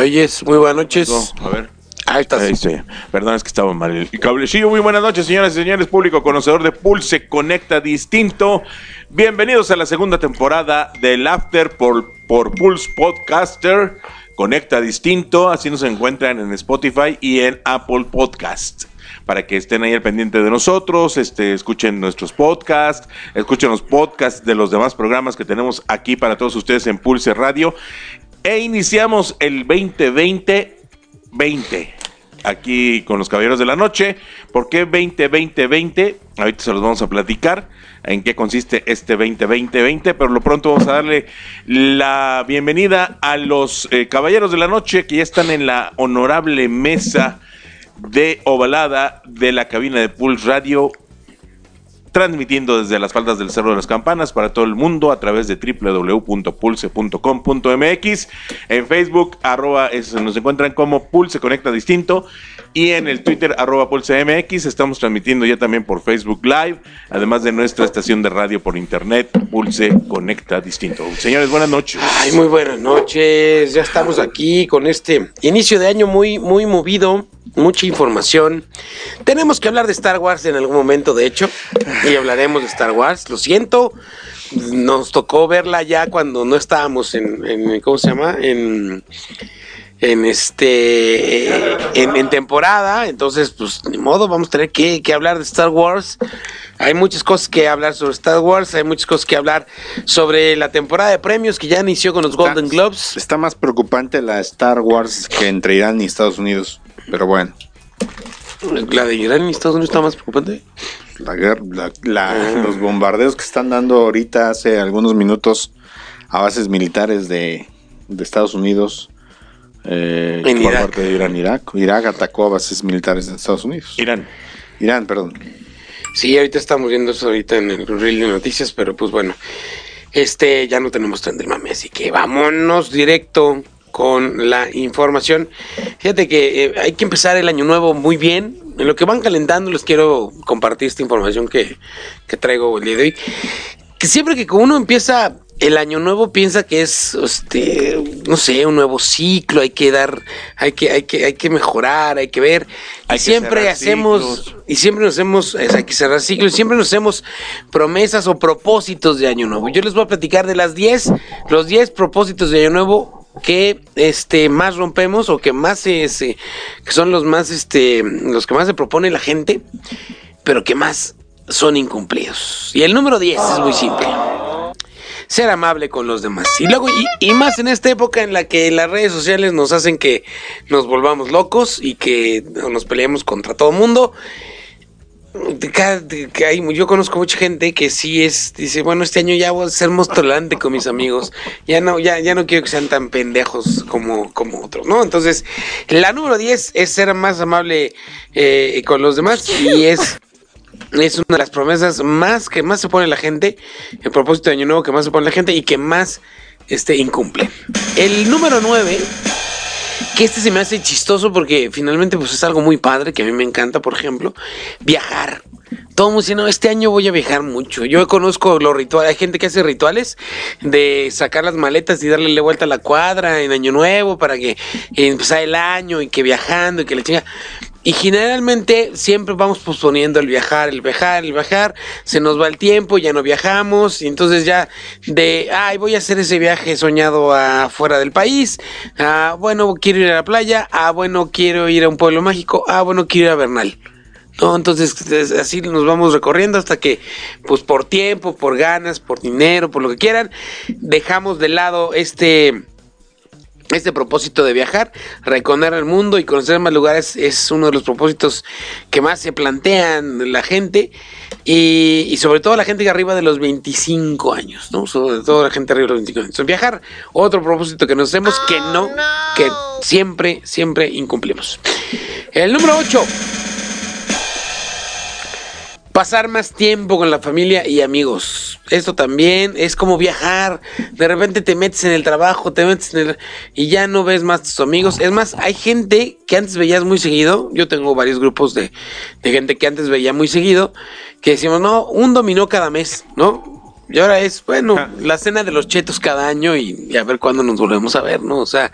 Te oyes. Muy buenas noches. No, a ver. Ahí estás. Ahí estoy. Perdón, es que estaba mal el cablecillo. Muy buenas noches, señoras y señores, público conocedor de Pulse Conecta Distinto. Bienvenidos a la segunda temporada del After por, por Pulse Podcaster. Conecta Distinto, así nos encuentran en Spotify y en Apple Podcast. Para que estén ahí al pendiente de nosotros, este, escuchen nuestros podcasts, escuchen los podcasts de los demás programas que tenemos aquí para todos ustedes en Pulse Radio. E iniciamos el 2020 20 aquí con los Caballeros de la Noche. ¿Por qué 20-20-20? Ahorita se los vamos a platicar en qué consiste este 20-20-20, pero lo pronto vamos a darle la bienvenida a los eh, Caballeros de la Noche que ya están en la honorable mesa de ovalada de la cabina de Pulse Radio transmitiendo desde las faldas del Cerro de las Campanas para todo el mundo a través de www.pulse.com.mx. En Facebook, arroba, es- nos encuentran como Pulse Conecta Distinto. Y en el Twitter, arroba. Estamos transmitiendo ya también por Facebook Live, además de nuestra estación de radio por internet, Pulse Conecta Distinto. Señores, buenas noches. Ay, muy buenas noches. Ya estamos aquí con este inicio de año muy, muy movido. Mucha información. Tenemos que hablar de Star Wars en algún momento, de hecho. Y hablaremos de Star Wars. Lo siento. Nos tocó verla ya cuando no estábamos en, en- ¿cómo se llama? En, en este, en, en temporada. Entonces, pues, ni modo, vamos a tener que, que hablar de Star Wars. Hay muchas cosas que hablar sobre Star Wars. Hay muchas cosas que hablar sobre la temporada de premios que ya inició con los Golden Globes. Está más preocupante la Star Wars que entre Irán y Estados Unidos. Pero bueno, La de Irán y Estados Unidos está más preocupante. la guerra, la- la- los bombardeos que están dando ahorita hace algunos minutos a bases militares de, de Estados Unidos. Eh, En por parte de Irán, Irak. Irak atacó a bases militares de Estados Unidos. Irán. Irán, perdón. Sí, ahorita estamos viendo eso ahorita en el reel de noticias, pero pues bueno, este ya no tenemos tren del mame, así que vámonos directo con la información. Fíjate que eh, hay que empezar el año nuevo muy bien. En lo que van calentando les quiero compartir esta información que, que traigo el día de hoy. Que siempre que uno empieza el año nuevo piensa que es este no sé un nuevo ciclo hay que dar hay que hay que hay que mejorar hay que ver Hay y que siempre hacemos ciclos. y siempre nos hacemos, es, hay que cerrar ciclos, siempre nos hacemos promesas o propósitos de Año Nuevo. Yo les voy a platicar de las 10, los 10 propósitos de Año Nuevo que este más rompemos o que más se, se- que son los más este los que más se propone la gente, pero que más son incumplidos. Y el número 10 es muy simple. Ser amable con los demás. Y luego, y, más en esta época en la que las redes sociales nos hacen que nos volvamos locos y que nos peleemos contra todo mundo. Yo conozco mucha gente que sí es, dice, bueno, este año ya voy a ser más tolerante con mis amigos. Ya no, ya, ya no quiero que sean tan pendejos como, como otros, ¿no? Entonces, la número 10 es ser más amable eh, con los demás y es es una de las promesas más que más se pone la gente, el propósito de año nuevo que más se pone la gente y que más este incumple. El número 9, que este se me hace chistoso porque finalmente pues es algo muy padre que a mí me encanta, por ejemplo, viajar. Todo el mundo dice, no, este año voy a viajar mucho. Yo conozco los rituales, hay gente que hace rituales de sacar las maletas y darle la vuelta a la cuadra en Año Nuevo para que empezar el año y que viajando y que le chinga. Y generalmente siempre vamos posponiendo el viajar, el viajar, el viajar, se nos va el tiempo, ya no viajamos, y entonces ya de, ay, voy a hacer ese viaje soñado afuera del país, ah, bueno, quiero ir a la playa, ah, bueno, quiero ir a un pueblo mágico, ah, bueno, quiero ir a Bernal. ¿no? Entonces es- así nos vamos recorriendo hasta que, pues por tiempo, por ganas, por dinero, por lo que quieran, dejamos de lado este, este propósito de viajar, recorrer el mundo y conocer más lugares es uno de los propósitos que más se plantean la gente y, y sobre todo la gente que arriba de los 25 años, ¿no? Sobre todo la gente arriba de los 25 años. Entonces, viajar, otro propósito que nos hacemos que no, que siempre, siempre incumplimos. El número 8. Pasar más tiempo con la familia y amigos. Esto también es como viajar. De repente te metes en el trabajo, te metes en el... y ya no ves más a tus amigos. Es más, hay gente que antes veías muy seguido. Yo tengo varios grupos de, de gente que antes veía muy seguido. Que decimos, no, un dominó cada mes, ¿no? Y ahora es, bueno, la cena de los chetos cada año y, y a ver cuándo nos volvemos a ver, ¿no? O sea,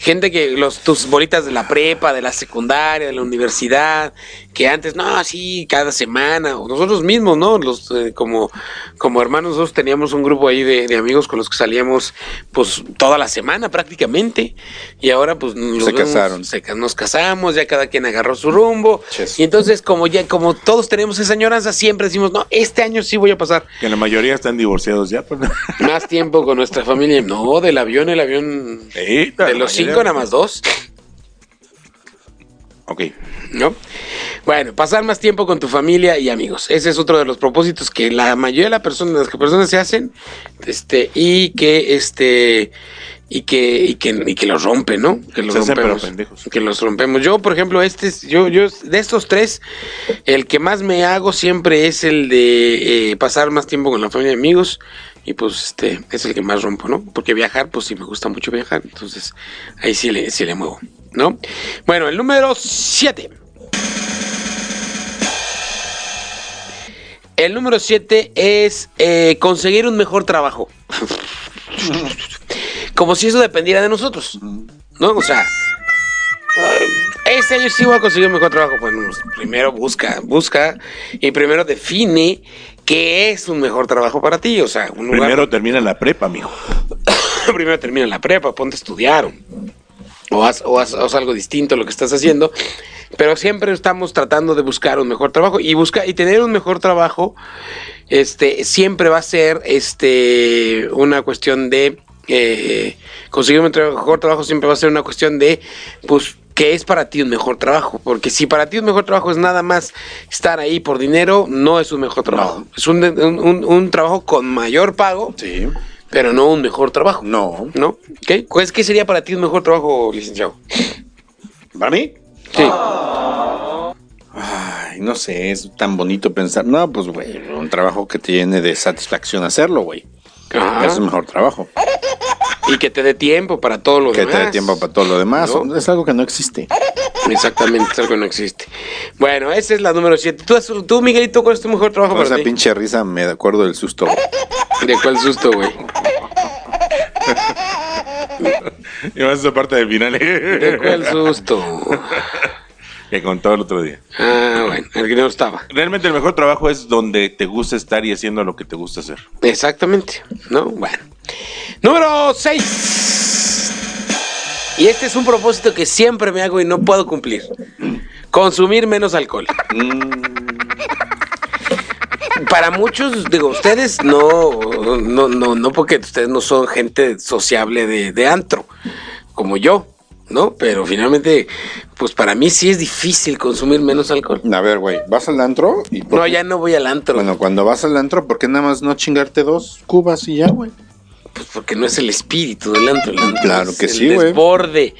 gente que los tus bolitas de la prepa, de la secundaria, de la universidad, que antes, no, sí, cada semana, o nosotros mismos, ¿no? Los, eh, como, como hermanos, nosotros teníamos un grupo ahí de, de amigos con los que salíamos, pues, toda la semana prácticamente, y ahora, pues, nos Se vemos, casaron. se nos casamos, ya cada quien agarró su rumbo, y entonces, como ya, como todos tenemos esa añoranza, siempre decimos, no, este año sí voy a pasar Que la mayoría están divorciados ya. Pues. más tiempo con nuestra familia. No, del avión, el avión. Sí, De los cinco, nada más dos. Ok. ¿No? Bueno, pasar más tiempo con tu familia y amigos. Ese es otro de los propósitos que la mayoría de las personas, las que personas se hacen, este, y que este. Y que, y que, y que los rompen, ¿no? Que los rompemos. Que los rompemos. Yo, por ejemplo, este es, yo, yo, de estos tres, el que más me hago siempre es el de eh, pasar más tiempo con la familia y amigos. Y pues este es el que más rompo, ¿no? Porque viajar, pues sí me gusta mucho viajar. Entonces, ahí sí le, sí le muevo, ¿no? Bueno, el número 7. El número 7 es eh, conseguir un mejor trabajo. Como si eso dependiera de nosotros, ¿no? O sea, este año sí voy a conseguir un mejor trabajo. Bueno, pues, primero busca, busca y primero define qué es un mejor trabajo para ti. O sea, un lugar- Primero termina la prepa, mijo. primero termina la prepa, ponte a estudiar. O- O haz, o haz- algo distinto a lo que estás haciendo. Pero siempre estamos tratando de buscar un mejor trabajo. Y busca, y tener un mejor trabajo, este, siempre va a ser este una cuestión de eh, conseguir un mejor trabajo, siempre va a ser una cuestión de pues ¿Qué es para ti un mejor trabajo? Porque si para ti un mejor trabajo es nada más estar ahí por dinero, no es un mejor trabajo. Es un, un- un- un trabajo con mayor pago, Sí. Pero no un mejor trabajo. No. ¿No? ¿Qué? ¿Cuál es- ¿Qué sería para ti un mejor trabajo, licenciado? ¿Para mí? Sí. Ay, no sé, es tan bonito pensar. No, pues, güey, un trabajo que te llene de satisfacción hacerlo, güey. Ajá. Es el mejor trabajo. Y que te dé tiempo para todo lo Que demás. te dé tiempo para todo lo demás. ¿No? Es algo que no existe. Exactamente, es algo que no existe. Bueno, esa es la número 7. ¿Tú, has- tú, Miguelito, cuál es tu mejor trabajo Con para esa ti? pinche risa me acuerdo del susto. ¿De cuál susto, güey? Y más esa parte del final ¿De cuál susto? que contó el otro día. Ah, bueno, el que no estaba. Realmente el mejor trabajo es donde te gusta estar y haciendo lo que te gusta hacer. Exactamente, ¿no? Bueno. Número 6. Y este es un propósito que siempre me hago y no puedo cumplir. Consumir menos alcohol. Para muchos, digo, ustedes no, no, no, no, porque ustedes no son gente sociable de, de antro, como yo, ¿no? Pero finalmente, pues para mí sí es difícil consumir menos alcohol. A ver, güey, vas al antro y. por No, ya no voy al antro. Bueno, cuando vas al antro, ¿por qué nada más no chingarte dos cubas y ya, güey? Pues porque no es el espíritu del antro. el antro Claro es que el sí, güey. desborde.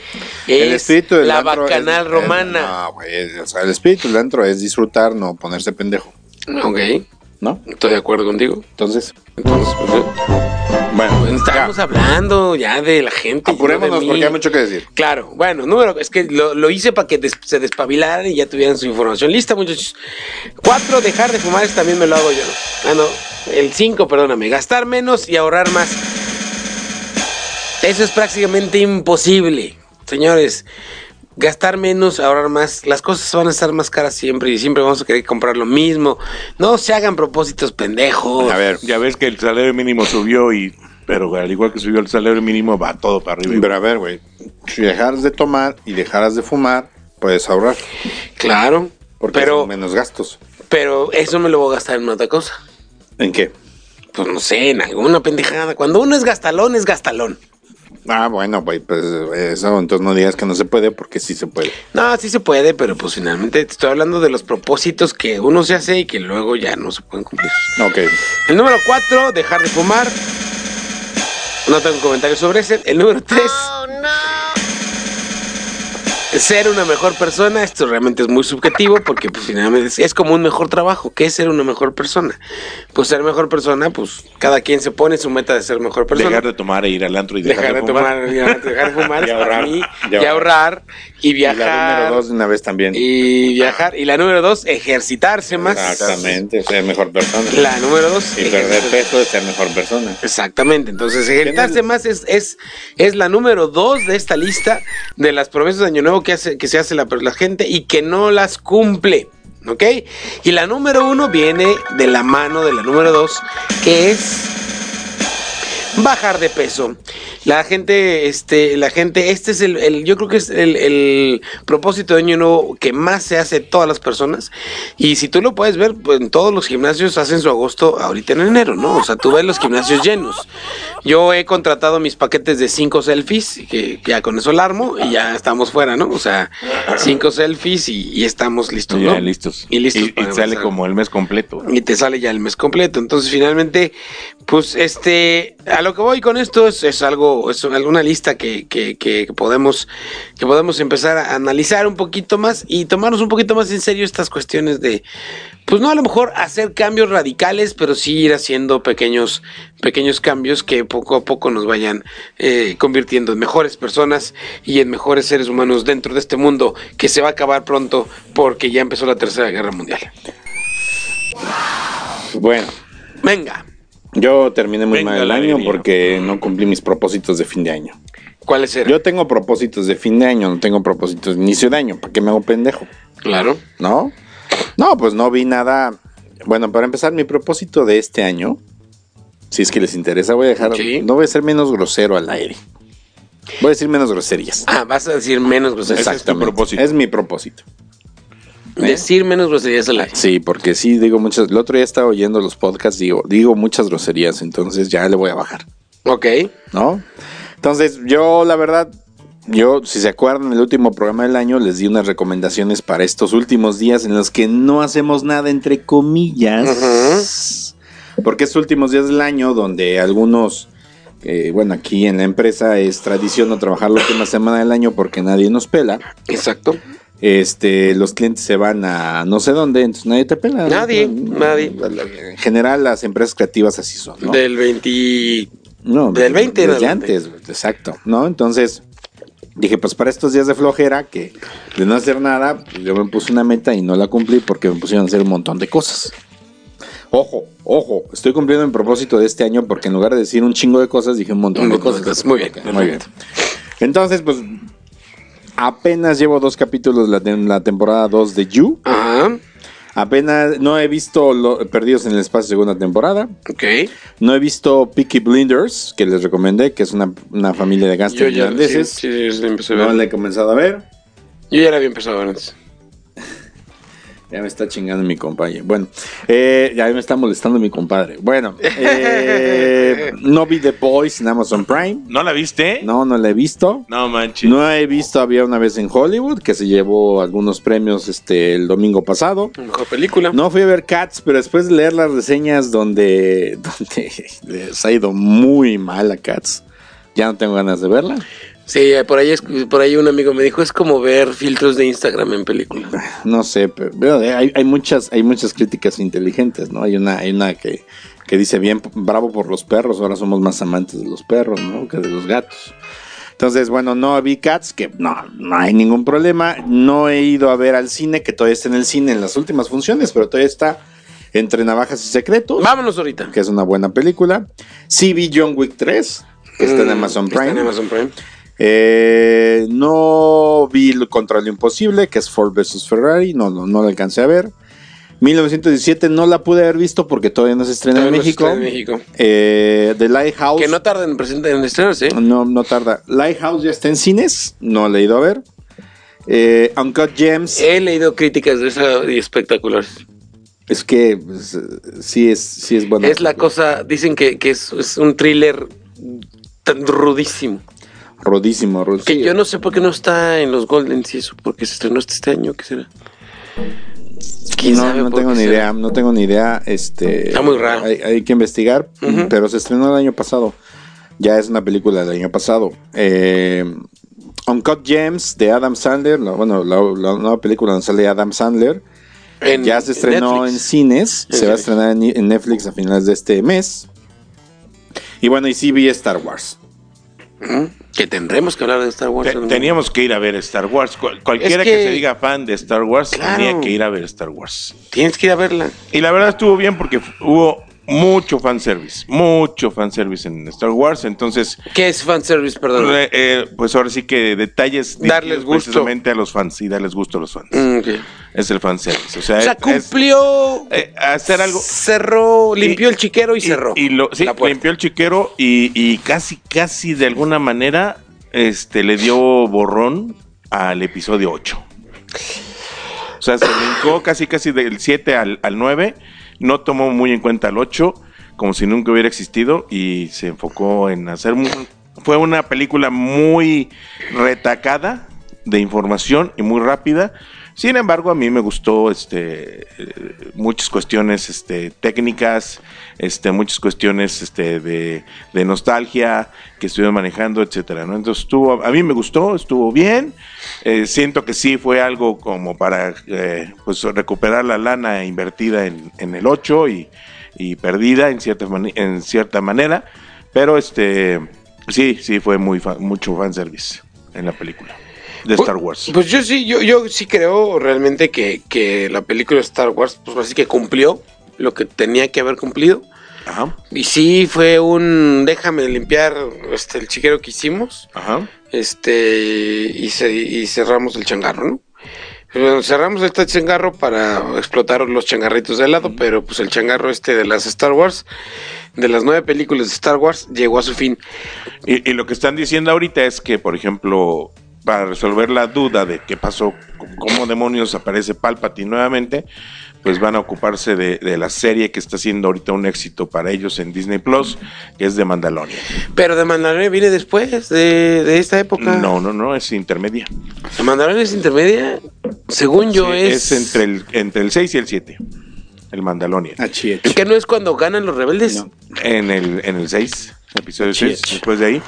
Es el espíritu del la antro es- bacanal es- romana. No, güey, o sea, el espíritu del antro es disfrutar, no ponerse pendejo, Ok, ¿no? estoy de acuerdo contigo. Entonces, Entonces, pues, bueno, estamos hablando ya de la gente. de apurémonos porque hay mucho que decir. Claro, bueno, número, es que lo, lo hice para que des- se despabilaran y ya tuvieran su información lista, muchachos. Cuatro, dejar de fumar, también me lo hago yo. Ah, no, el cinco, perdóname, gastar menos y ahorrar más. Eso es prácticamente imposible, señores. Gastar menos, ahorrar más, las cosas van a estar más caras siempre y siempre vamos a querer comprar lo mismo. No se hagan propósitos pendejos. A ver, ya ves que el salario mínimo subió y... Pero al igual que subió el salario mínimo, va todo para arriba. Pero a ver, güey, si dejaras de tomar y dejaras de fumar, puedes ahorrar. Claro, Porque pero, son menos gastos. pero eso me lo voy a gastar en otra cosa. ¿En qué? Pues no sé, en alguna pendejada. Cuando uno es gastalón, es gastalón. Ah, bueno, pues eso, entonces no digas que no se puede porque sí se puede. No, sí se puede, pero pues finalmente te estoy hablando de los propósitos que uno se hace y que luego ya no se pueden cumplir. Ok. El número 4, dejar de fumar. No tengo comentarios sobre ese. El número 3, ser una mejor persona. Esto realmente es muy subjetivo porque pues finalmente es, es como un mejor trabajo. ¿Qué es ser una mejor persona? Pues ser mejor persona, pues cada quien se pone su meta de ser mejor persona. Dejar de tomar e ir al antro y dejar, Dejar de fumar. tomar, ya, dejar de fumar Y ahorrar, mí, y y ahorrar y Y la viajar. número dos de una vez también. Y viajar. Y la número dos, ejercitarse más. Exactamente, ser mejor persona. La número dos, Y perder peso es ser mejor persona. Exactamente, entonces ejercitarse más es, es, es la número dos de esta lista de las promesas de Año Nuevo que, se hace la, la gente y que no las cumple. ¿Ok? Y la número uno viene de la mano de la número dos, que es bajar de peso. La gente, este, la gente, este es el, el- yo creo que es el, el propósito de año nuevo que más se hace todas las personas. Y si tú lo puedes ver, pues en todos los gimnasios hacen su agosto ahorita en enero, ¿no? O sea, tú ves los gimnasios llenos. Yo he contratado mis paquetes de cinco selfies, que ya con eso la armo y ya estamos fuera, ¿no? O sea, cinco selfies y, y estamos listos, Ya, ¿no? listos. Y listos. Y, y sale como el mes completo. y te sale ya el mes completo. Entonces, finalmente, pues, este, a lo que voy con esto es, es algo, es alguna lista que, que, que podemos, que podemos empezar a analizar un poquito más y tomarnos un poquito más en serio estas cuestiones de, pues no a lo mejor hacer cambios radicales, pero sí ir haciendo pequeños, pequeños cambios que poco a poco nos vayan eh, convirtiendo en mejores personas y en mejores seres humanos dentro de este mundo que se va a acabar pronto porque ya empezó la tercera guerra mundial. Bueno, Venga. Yo terminé muy Venga mal el año alegría. porque no cumplí mis propósitos de fin de año. ¿Cuáles eran? Yo tengo propósitos de fin de año, no tengo propósitos de inicio de año. ¿Para qué me hago pendejo? Claro. ¿No? No, pues no vi nada. Bueno, para empezar, mi propósito de este año, si es que les interesa, voy a dejar. Sí. No voy a ser menos grosero al aire. Voy a decir menos groserías. Ah, vas a decir menos groserías. Ese es tu propósito. Es mi propósito. Decir menos groserías al aire. Sí, porque sí digo muchas. El otro día estaba oyendo los podcasts, digo, digo muchas groserías, entonces ya le voy a bajar. Ok. ¿no? Entonces, yo la verdad, yo, si se acuerdan, el último programa del año les di unas recomendaciones para estos últimos días en los que no hacemos nada, entre comillas. Porque estos últimos días del año, donde algunos, eh, bueno, aquí en la empresa es tradición no trabajar la última semana del año porque nadie nos pela. Exacto. Este, los clientes se van a no sé dónde, entonces nadie te pela. Nadie, nadie. En general, las empresas creativas así son, ¿no? Del 20. No, Del 20 en desde antes, exacto, ¿no? Entonces dije, pues para estos días de flojera, que de no hacer nada, pues, yo me puse una meta y no la cumplí porque me pusieron a hacer un montón de cosas. Ojo, ojo, estoy cumpliendo mi propósito de este año porque en lugar de decir un chingo de cosas, dije un montón de cosas. Muy bien. Muy bien. Entonces, pues apenas llevo dos capítulos la, la temporada 2 de You. Ajá. Apenas no he visto lo- Perdidos en el Espacio segunda temporada. Ok. No he visto Peaky Blinders, que les recomendé, que es una, una familia de sí, irlandeses. sí, sí, sí, No la he comenzado a ver. Yo ya la había empezado antes. Ya me está chingando mi compadre. Bueno, eh, ya me está molestando mi compadre. Bueno, eh, no vi The Boys en Amazon Prime. ¿No la viste? No, no la he visto. No manches. No he visto Había una vez en Hollywood, que se llevó algunos premios este el domingo pasado. Mejor película. No fui a ver Cats, pero después de leer las reseñas donde, donde les ha ido muy mal a Cats, ya no tengo ganas de verla. Sí, por ahí, es- por ahí un amigo me dijo, es como ver filtros de Instagram en película. No sé, pero, pero hay, hay muchas, hay muchas críticas inteligentes, ¿no? Hay una, hay una que, que dice bien, bravo por los perros, ahora somos más amantes de los perros, ¿no? Que de los gatos. Entonces, bueno, no vi Cats, que no, no hay ningún problema. No he ido a ver al cine, que todavía está en el cine en las últimas funciones, pero todavía está entre Navajas y Secretos, Vámonos ahorita. que es una buena película. Sí vi John Wick 3, que está en Mm, Amazon Está Prime. en Amazon Prime. Eh, no vi contra lo imposible, que es Ford vs Ferrari, no, no, no la alcancé a ver. 1917 no la pude haber visto porque todavía no se estrena en no se México. en México. Eh, The Lighthouse. Que no tarda en, en estrenarse. ¿eh? No, no tarda. Lighthouse ya está en cines, no la he ido a ver. Eh, Uncut Gems, He leído críticas de esa y espectaculares. es que pues, sí es, sí es buena. Es la cosa, dicen que, que es, es un thriller tan rudísimo. Rodísimo, ro- Que yo no sé por qué no está en los Golden y eso, porque se estrenó este, este año, ¿qué será? ¿Quién No, sabe no tengo ni será? idea, no tengo ni idea. Este, Está muy raro. Hay, hay que investigar, pero se estrenó el año pasado. Ya es una película del año pasado. Eh, Uncut Gems de Adam Sandler, la- bueno, la, la nueva película donde sale Adam Sandler, En- ya se en estrenó en, cines, En se va a estrenar en, en Netflix a finales de este mes. Y bueno, y sí vi Star Wars. Que tendremos que hablar de Star Wars. Teníamos que ir a ver Star Wars. Cual- cualquiera Es que... que- se diga fan de Star Wars Claro. tenía que ir a ver Star Wars. Tienes que ir a verla. Y la verdad estuvo bien porque hubo mucho fanservice, mucho fanservice en Star Wars. Entonces, ¿Qué es fanservice, perdón? eh, eh, pues ahora sí que detalles Darles gusto. precisamente a los fans y darles gusto a los fans. Mm. Es el fanservice. O sea, O sea, es- cumplió, eh, hacer algo. cerró, limpió el chiquero y, cerró. Y lo, sí, limpió el chiquero y, y casi, casi de alguna manera este, le dio borrón al episodio 8. O sea, se brincó casi, casi del 7 al, al 9. No tomó muy en cuenta el 8, como si nunca hubiera existido. Y se enfocó en hacer. Fue una película muy retacada de información y muy rápida. Sin embargo, a mí me gustó este, muchas cuestiones este, técnicas, este, muchas cuestiones este, de, nostalgia que estuvieron manejando, etcétera. Entonces estuvo, a mí me gustó, estuvo bien. Eh, siento que sí fue algo como para eh, pues, recuperar la lana invertida en, el 8 y, perdida en cierta, en cierta manera. Pero este sí, sí fue muy fa- mucho fanservice en la película de Star Wars. Pues yo sí, yo, yo sí creo realmente que, que la película de Star Wars, pues así que cumplió lo que tenía que haber cumplido. Ajá, Y sí fue un déjame limpiar este el chiquero que hicimos. ajá. Este y, ce- y cerramos el changarro, ¿no? Bueno, cerramos este changarro para explotar los changarritos de lado, pero pues el changarro este de las Star Wars, de las nueve películas de Star Wars, llegó a su fin. Y, y lo que están diciendo ahorita es que, por ejemplo, para resolver la duda de qué pasó, cómo demonios aparece Palpatine nuevamente, pues van a ocuparse de, de la serie que está siendo ahorita un éxito para ellos en Disney Plus, que es de Mandalorian. Pero de Mandalorian viene después de, de esta época. No, no, no, es intermedia. ¿De Mandalorian es intermedia? Según yo Sí, es... es entre el, entre el 6 y el 7, el Mandalorian. HH. ¿Que no es cuando ganan los rebeldes? No. En el, en el 6, episodio Sí, 6, sí. después de ahí.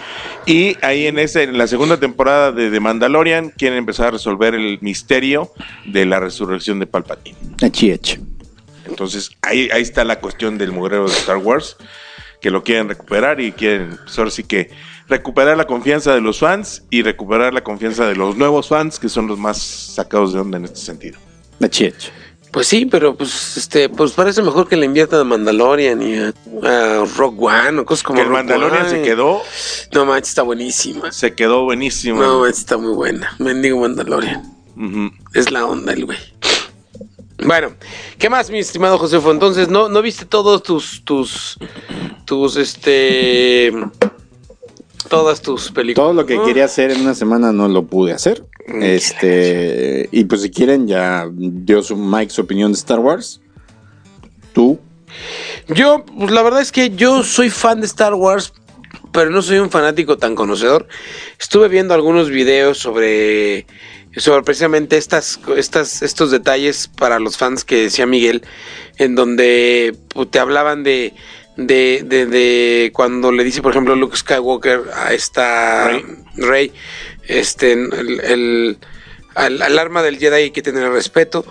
Y ahí en, ese, en la segunda temporada de, de Mandalorian quieren empezar a resolver el misterio de la resurrección de Palpatine. HH. Entonces ahí, ahí está la cuestión del mugrero de Star Wars, que lo quieren recuperar y quieren, pues ahora sí que recuperar la confianza de los fans y recuperar la confianza de los nuevos fans, que son los más sacados de onda en este sentido. HH. Pues sí, pero pues este, pues parece mejor que le inviertan a Mandalorian y a, a Rock One o cosas como Que el Mandalorian One. se quedó, No manches, está buenísima. se quedó buenísimo. No manches, está muy buena. Mendigo Mandalorian. Es la onda el güey. Bueno, ¿qué más, mi estimado Josefo? Entonces, ¿no, no viste todos tus, tus, tus, este, todas tus películas? Todo lo que quería hacer en una semana no lo pude hacer. Este, y pues si quieren, ya dio su Mike su opinión de Star Wars. Tú. Yo, pues la verdad es que yo soy fan de Star Wars, pero no soy un fanático tan conocedor. Estuve viendo algunos videos sobre, sobre precisamente estas, estas, estos detalles para los fans que decía Miguel, en donde pues, te hablaban de, de, de, de cuando le dice, por ejemplo, Luke Skywalker a esta Rey. Rey, este, el, el- al, al arma del Jedi hay que tener respeto.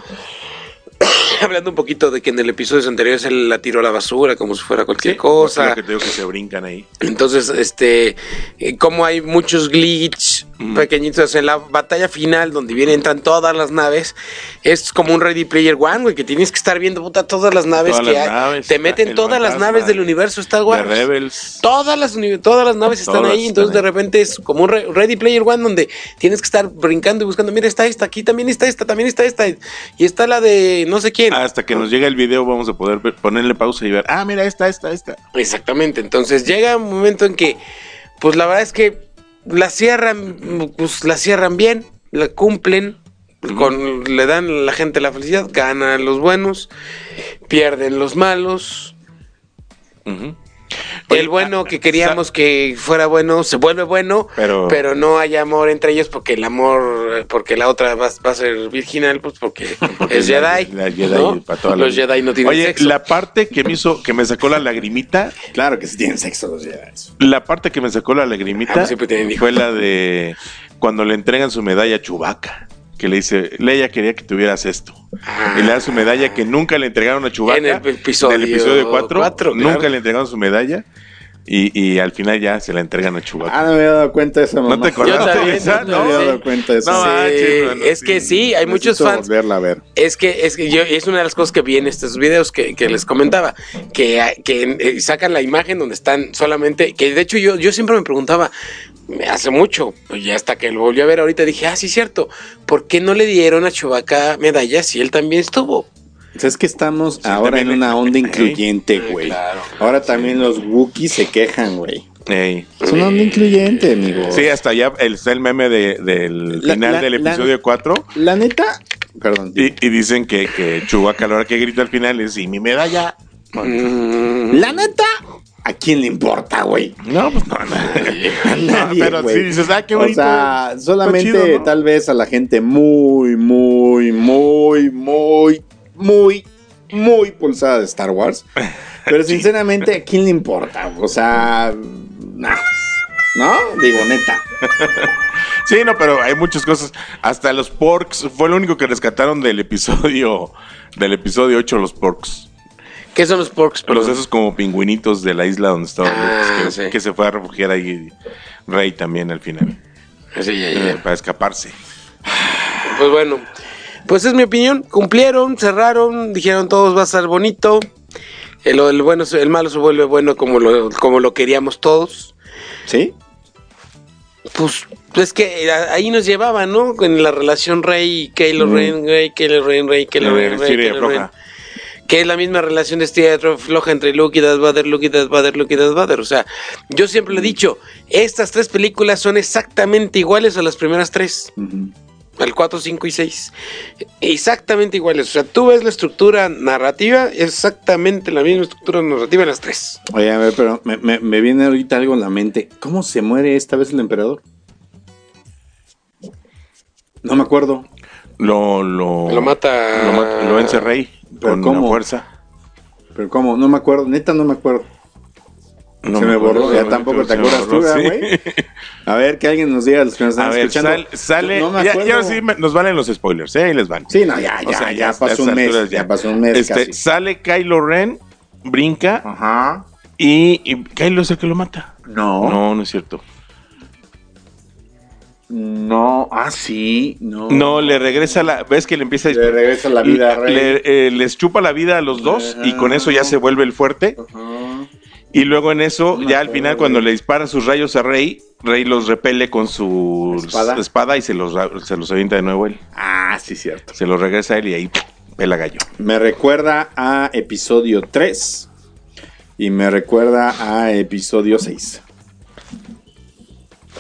Hablando un poquito de que en el episodio anterior él la tiró a la basura como si fuera cualquier Es cosa. lo que te digo que se brincan ahí. Entonces, este, eh, como hay muchos glitch Mm. pequeñitos en la batalla final donde vienen, entran todas las naves, es como un Ready Player One, güey, que tienes que estar viendo puta, todas las naves Todas que las hay. naves, Te meten todas las naves del universo Star Wars. Rebels. Todas las, todas las naves están ahí, entonces de repente es como un re- Ready Player One donde tienes que estar brincando y buscando, mira, está esta, aquí también está esta, también está esta, y está la de no sé quién. Hasta que nos llegue el video vamos a poder ponerle pausa y ver, ah, mira, esta, esta, esta. Exactamente, entonces llega un momento en que, pues la verdad es que la cierran, pues la cierran bien, la cumplen, con, le dan a la gente la felicidad, ganan los buenos, pierden los malos. El bueno ah, que queríamos que fuera bueno se vuelve bueno, Pero- pero, no hay amor entre ellos porque el amor, porque la otra va, va a ser virginal, pues porque, Porque es Jedi. la Jedi ¿no? para toda la Los vida. Jedi no tienen Oye, sexo. la parte que me hizo, que me sacó la lagrimita, Claro que sí tienen sexo los Jedi. la parte que me sacó la lagrimita Ah, pues fue la de cuando le entregan su medalla a Chubaca. Que le dice, Leia quería que tuvieras esto. Ah. y le da su medalla que nunca le entregaron a Chubaca. En el episodio Del episodio 4. cuatro, nunca claro. le entregaron su medalla. Y, y al final ya se la entregan a Chubaca. Ah, no me había dado cuenta de esa ¿No mamá. te acordaste Yo también, de esa? yo No me había dado cuenta de eso. No, Sí, manches, mano, es que sí, hay muchos fans. volverla a ver. Es que es que yo es una de las cosas que vi en estos videos que, que les comentaba, que, que eh, sacan la imagen donde están solamente, que de hecho yo, yo siempre me preguntaba, me hace mucho, pues ya hasta que lo volví a ver ahorita dije, ah, sí, cierto, ¿por qué no le dieron a Chewbacca medallas si él también estuvo? O sea, es que estamos Sí, ahora en también una onda ¿eh? incluyente, güey. claro. Ahora también los Wookiees se quejan, güey. Ey. Es una onda incluyente, amigo. Sí, hasta ya el, está el meme de- del La- final la- del la- episodio 4. La neta, perdón. Y, y dicen que, que Chewbacca a la hora que grita al final es, ¿y mi medalla? Mm, La neta, ¿a quién le importa, güey? No, pues no, no. A nadie, pero güey. sí dices, ah, qué O bonito. sea, solamente chido, ¿no? tal vez a la gente muy, muy, muy, muy, muy, muy pulsada de Star Wars. Pero sinceramente, ¿a quién le importa? O sea, no. ¿No? Digo, neta. Sí, no, pero hay muchas cosas. Hasta los porks, fue lo único que rescataron del episodio del episodio 8, los porks. ¿Qué son los porks? Los esos como pingüinitos de la isla donde estaba Ah, que, sí. que se fue a refugiar ahí Rey también al final. Sí, ya, ya, eh, para escaparse. Pues bueno, pues es mi opinión. Cumplieron, cerraron, dijeron todos va a estar bonito. El, el bueno, el malo se vuelve bueno como lo, como lo queríamos todos. ¿Sí? Pues es que ahí nos llevaban, ¿no? Con la relación Rey, Kylo Mm. Ren, Rey, Kylo Ren, Rey, Kylo Eh, Ren, Rey, Kylo Ren. Que es la misma relación de estira floja entre Luke y Darth Vader, Luke y Darth Vader, Luke y Darth Vader. O sea, yo siempre le he dicho, estas tres películas son exactamente iguales a las primeras tres. Ujú. Al 4, 5 y 6. Exactamente iguales. O sea, tú ves la estructura narrativa, exactamente la misma estructura narrativa en las tres. Oye, a ver, pero me, me- me viene ahorita algo en la mente. ¿Cómo se muere esta vez el emperador? No me acuerdo. Lo, lo, Lo mata- Lo, mata- lo vence Rey ¿Pero con cómo? fuerza. Pero ¿cómo? No me acuerdo. Neta, no me acuerdo. No se me acuerdo, borró. Ya tampoco te me acuerdas tú, borró, ¿verdad, sí. güey? A ver, que alguien nos diga los que nos están A ver, escuchando. sal- sale. No me ya, ya sí me- nos valen los spoilers, ¿eh? Ahí les van. Sí, no, ya, O ya, sea, ya, pasó un mes. alturas Ya. pasó un mes Este, casi. Sale Kylo Ren, brinca Ajá. y, y Kylo es el que lo mata. No. No, no es cierto. No. Ah, sí. No. No, le regresa la. ¿Ves que le empieza a Le regresa la vida a Rey. le- eh, les chupa la vida a los dos y con eso ya se vuelve el fuerte. Ajá. Y luego en eso, No ya al final, cuando le dispara sus rayos a Rey, Rey los repele con su ¿Espada? espada, y se los, se los avienta de nuevo él. Ah, sí, cierto. Se los regresa a él y ahí pela gallo. Me recuerda a episodio 3 y me recuerda a episodio 6.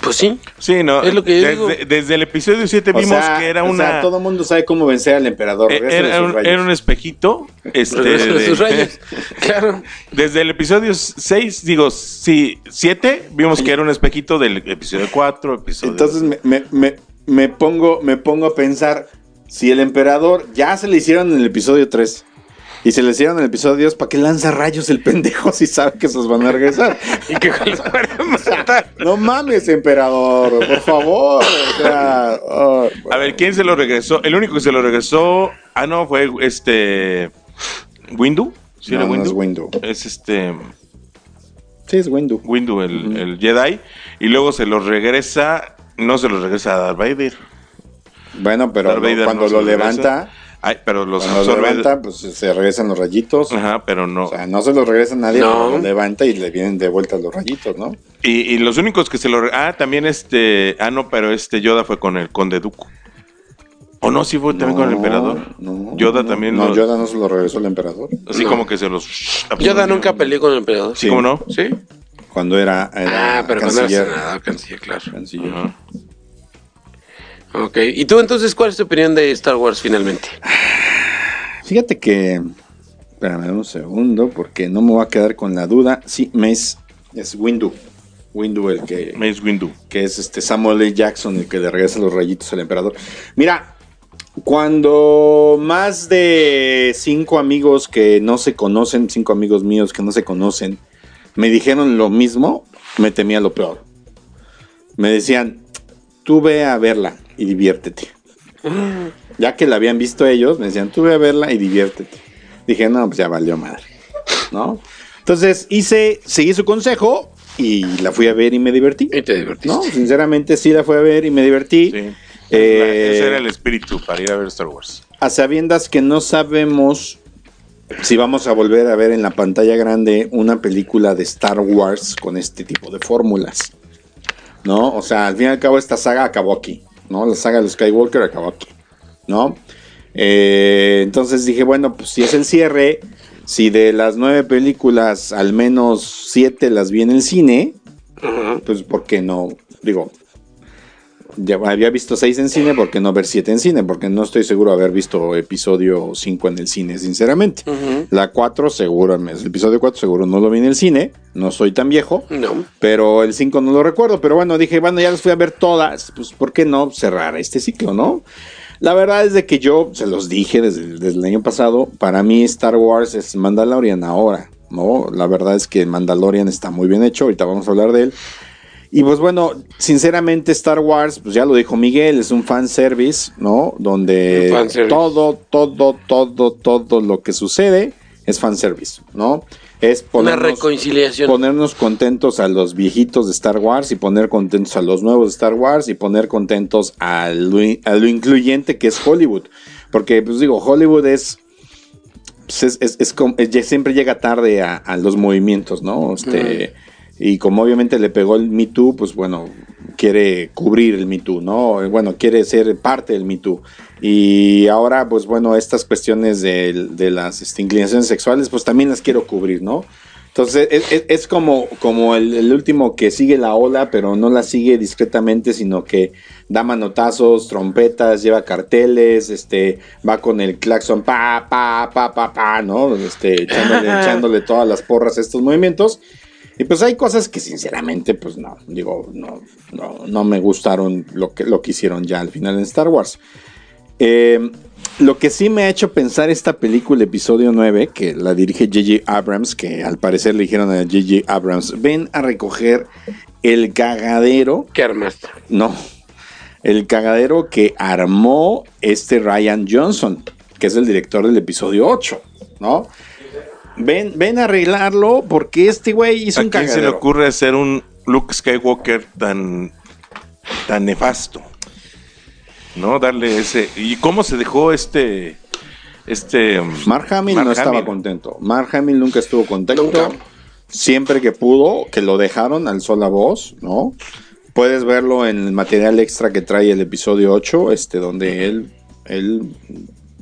Pues sí. Sí, no. Es lo que yo desde, digo. desde el episodio 7 O vimos sea, que era o una. sea, todo el mundo sabe cómo vencer al emperador. eh, Regrésale era, un, rayos. era un espejito. Este, Regresa de- sus rayos. Claro. Desde el episodio 6, digo, sí, 7, vimos que era un espejito del episodio 4, episodio. Entonces me, me- me- me pongo, me pongo a pensar, si el emperador ya se le hicieron en el episodio 3 Y se les dieron el episodio Dios para que lanza rayos el pendejo si sabe que se los van a regresar. Y que los van a matar. No mames, emperador, por favor. O sea, oh, A ver, ¿quién se lo regresó? El único que se lo regresó. Ah, no, fue este. ¿Windu? ¿Sí No, era no es Windu. Es este. sí, es Windu. Windu, el, el Jedi. Y luego se lo regresa. No se lo regresa a Darth Vader. Bueno, pero Darth Vader cuando no lo regresa. levanta, Ay, pero los cuando lo absorbe. levanta, pues se regresan los rayitos. Ajá, pero no. O sea, no se los regresa nadie, No. pero lo levanta y le vienen de vuelta los rayitos, ¿no? Y, y los únicos que se lo. Ah, también este. Ah, no, pero este Yoda fue con el Conde Dooku. ¿O no? Sí fue también con el emperador. no, Yoda no, también. No, lo- Yoda no se lo regresó el emperador. Así No. como que se los. Yoda nunca peleó con el emperador. Sí, ¿cómo no? ¿Sí? Cuando era, era Ah, pero cuando era canciller. senador, canciller, claro. canciller. Ajá. Ok. ¿Y tú entonces cuál es tu opinión de Star Wars finalmente? Fíjate que. Espérame un segundo, porque no me voy a quedar con la duda. Sí, Mace es Windu. Windu, el que, Mace Windu. que es este Samuel L. Jackson, el que le regresa los rayitos al emperador. Mira, cuando más de cinco amigos que no se conocen, cinco amigos míos que no se conocen, me dijeron lo mismo, me temía lo peor. Me decían, tú ve a verla y diviértete. Ya que la habían visto ellos, me decían, tú ve a verla y diviértete. Dije, no, pues ya valió madre. ¿No? Entonces hice, seguí su consejo y la fui a ver y me divertí. Y te divertiste. No, sinceramente sí la fui a ver y me divertí. Sí. Eh, Ese era el espíritu para ir a ver Star Wars. a sabiendas que no sabemos si vamos a volver a ver en la pantalla grande una película de Star Wars con este tipo de fórmulas. ¿No? O sea, al fin y al cabo esta saga acabó aquí. ¿No? La saga de Skywalker acabó aquí. ¿No? Eh, entonces dije, bueno, pues si es el cierre, si de las nueve películas al menos siete las vi en el cine, Ajá. pues ¿por qué no? Digo, ya había visto seis en cine, ¿por qué no ver siete en cine? Porque no estoy seguro de haber visto episodio 5 en el cine, sinceramente. Ujú. La 4 seguro, el episodio 4 seguro no lo vi en el cine, no soy tan viejo, No. pero el 5 no lo recuerdo. Pero bueno, dije, bueno, ya las fui a ver todas, pues ¿por qué no cerrar este ciclo, no? La verdad es de que yo se los dije desde, desde el año pasado, para mí Star Wars es Mandalorian ahora, ¿no? La verdad es que Mandalorian está muy bien hecho, ahorita vamos a hablar de él. Y pues bueno, sinceramente Star Wars, pues ya lo dijo Miguel, es un fanservice, ¿no? Donde fanservice. todo, todo, todo, todo lo que sucede es fanservice, ¿no? Es Una ponernos, reconciliación. ponernos contentos a los viejitos de Star Wars y poner contentos a los nuevos de Star Wars y poner contentos a lo, a lo incluyente que es Hollywood. Porque, pues digo, Hollywood es pues, es, es- es siempre llega tarde a, a los movimientos, ¿no? Este, Y como obviamente le pegó el Me Too, pues bueno, quiere cubrir el Me Too, ¿no? Bueno, quiere ser parte del Me Too. Y ahora, pues bueno, estas cuestiones de, de las este, inclinaciones sexuales, pues también las quiero cubrir, ¿no? Entonces es, es- es como, como el, el último que sigue la ola, pero no la sigue discretamente, sino que da manotazos, trompetas, lleva carteles, este, va con el claxon, pa, pa, pa, pa, pa, ¿no? Este, echándole, echándole todas las porras a estos movimientos. Y pues hay cosas que sinceramente, pues no, digo, no, no, no me gustaron lo que, lo que hicieron ya al final en Star Wars. Eh, lo que sí me ha hecho pensar esta película, episodio 9, que la dirige J.J. Abrams, que al parecer le dijeron a J.J. Abrams, ven a recoger el cagadero, ¿Qué armaste? no, el cagadero que armó este Ryan Johnson, que es el director del episodio 8, ¿no? Ven, ven a arreglarlo porque este güey hizo ¿A un quién se le ocurre hacer un Luke Skywalker tan, tan nefasto? ¿No? Darle ese. ¿Y cómo se dejó este. Este. um, Mark Hamill Mark no estaba contento. Mark Hamill nunca estuvo contento. Nunca. Siempre que pudo, que lo dejaron, alzó la voz, ¿no? Puedes verlo en el material extra que trae el episodio 8, este, donde él, él,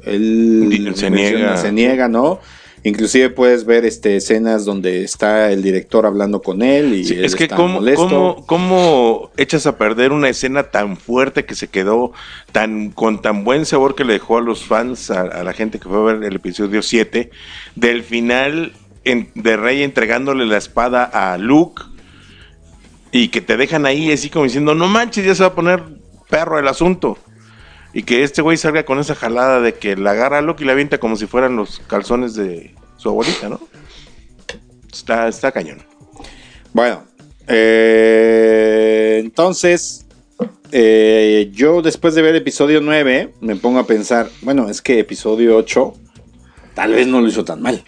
él se menciona- niega. se niega, ¿no? Inclusive puedes ver este, escenas donde está el director hablando con él y Sí, él es que está cómo, molesto. cómo, cómo echas a perder una escena tan fuerte que se quedó tan con tan buen sabor que le dejó a los fans, a, a la gente que fue a ver el episodio 7, del final en- de Rey entregándole la espada a Luke y que te dejan ahí así como diciendo, no manches, ya se va a poner perro el asunto. Y que este güey salga con esa jalada de que la agarra a Loki y la avienta como si fueran los calzones de su abuelita, ¿no? Está, está cañón. Bueno, eh, entonces, eh, yo después de ver episodio 9, me pongo a pensar, bueno, es que episodio 8 tal vez no lo hizo tan mal.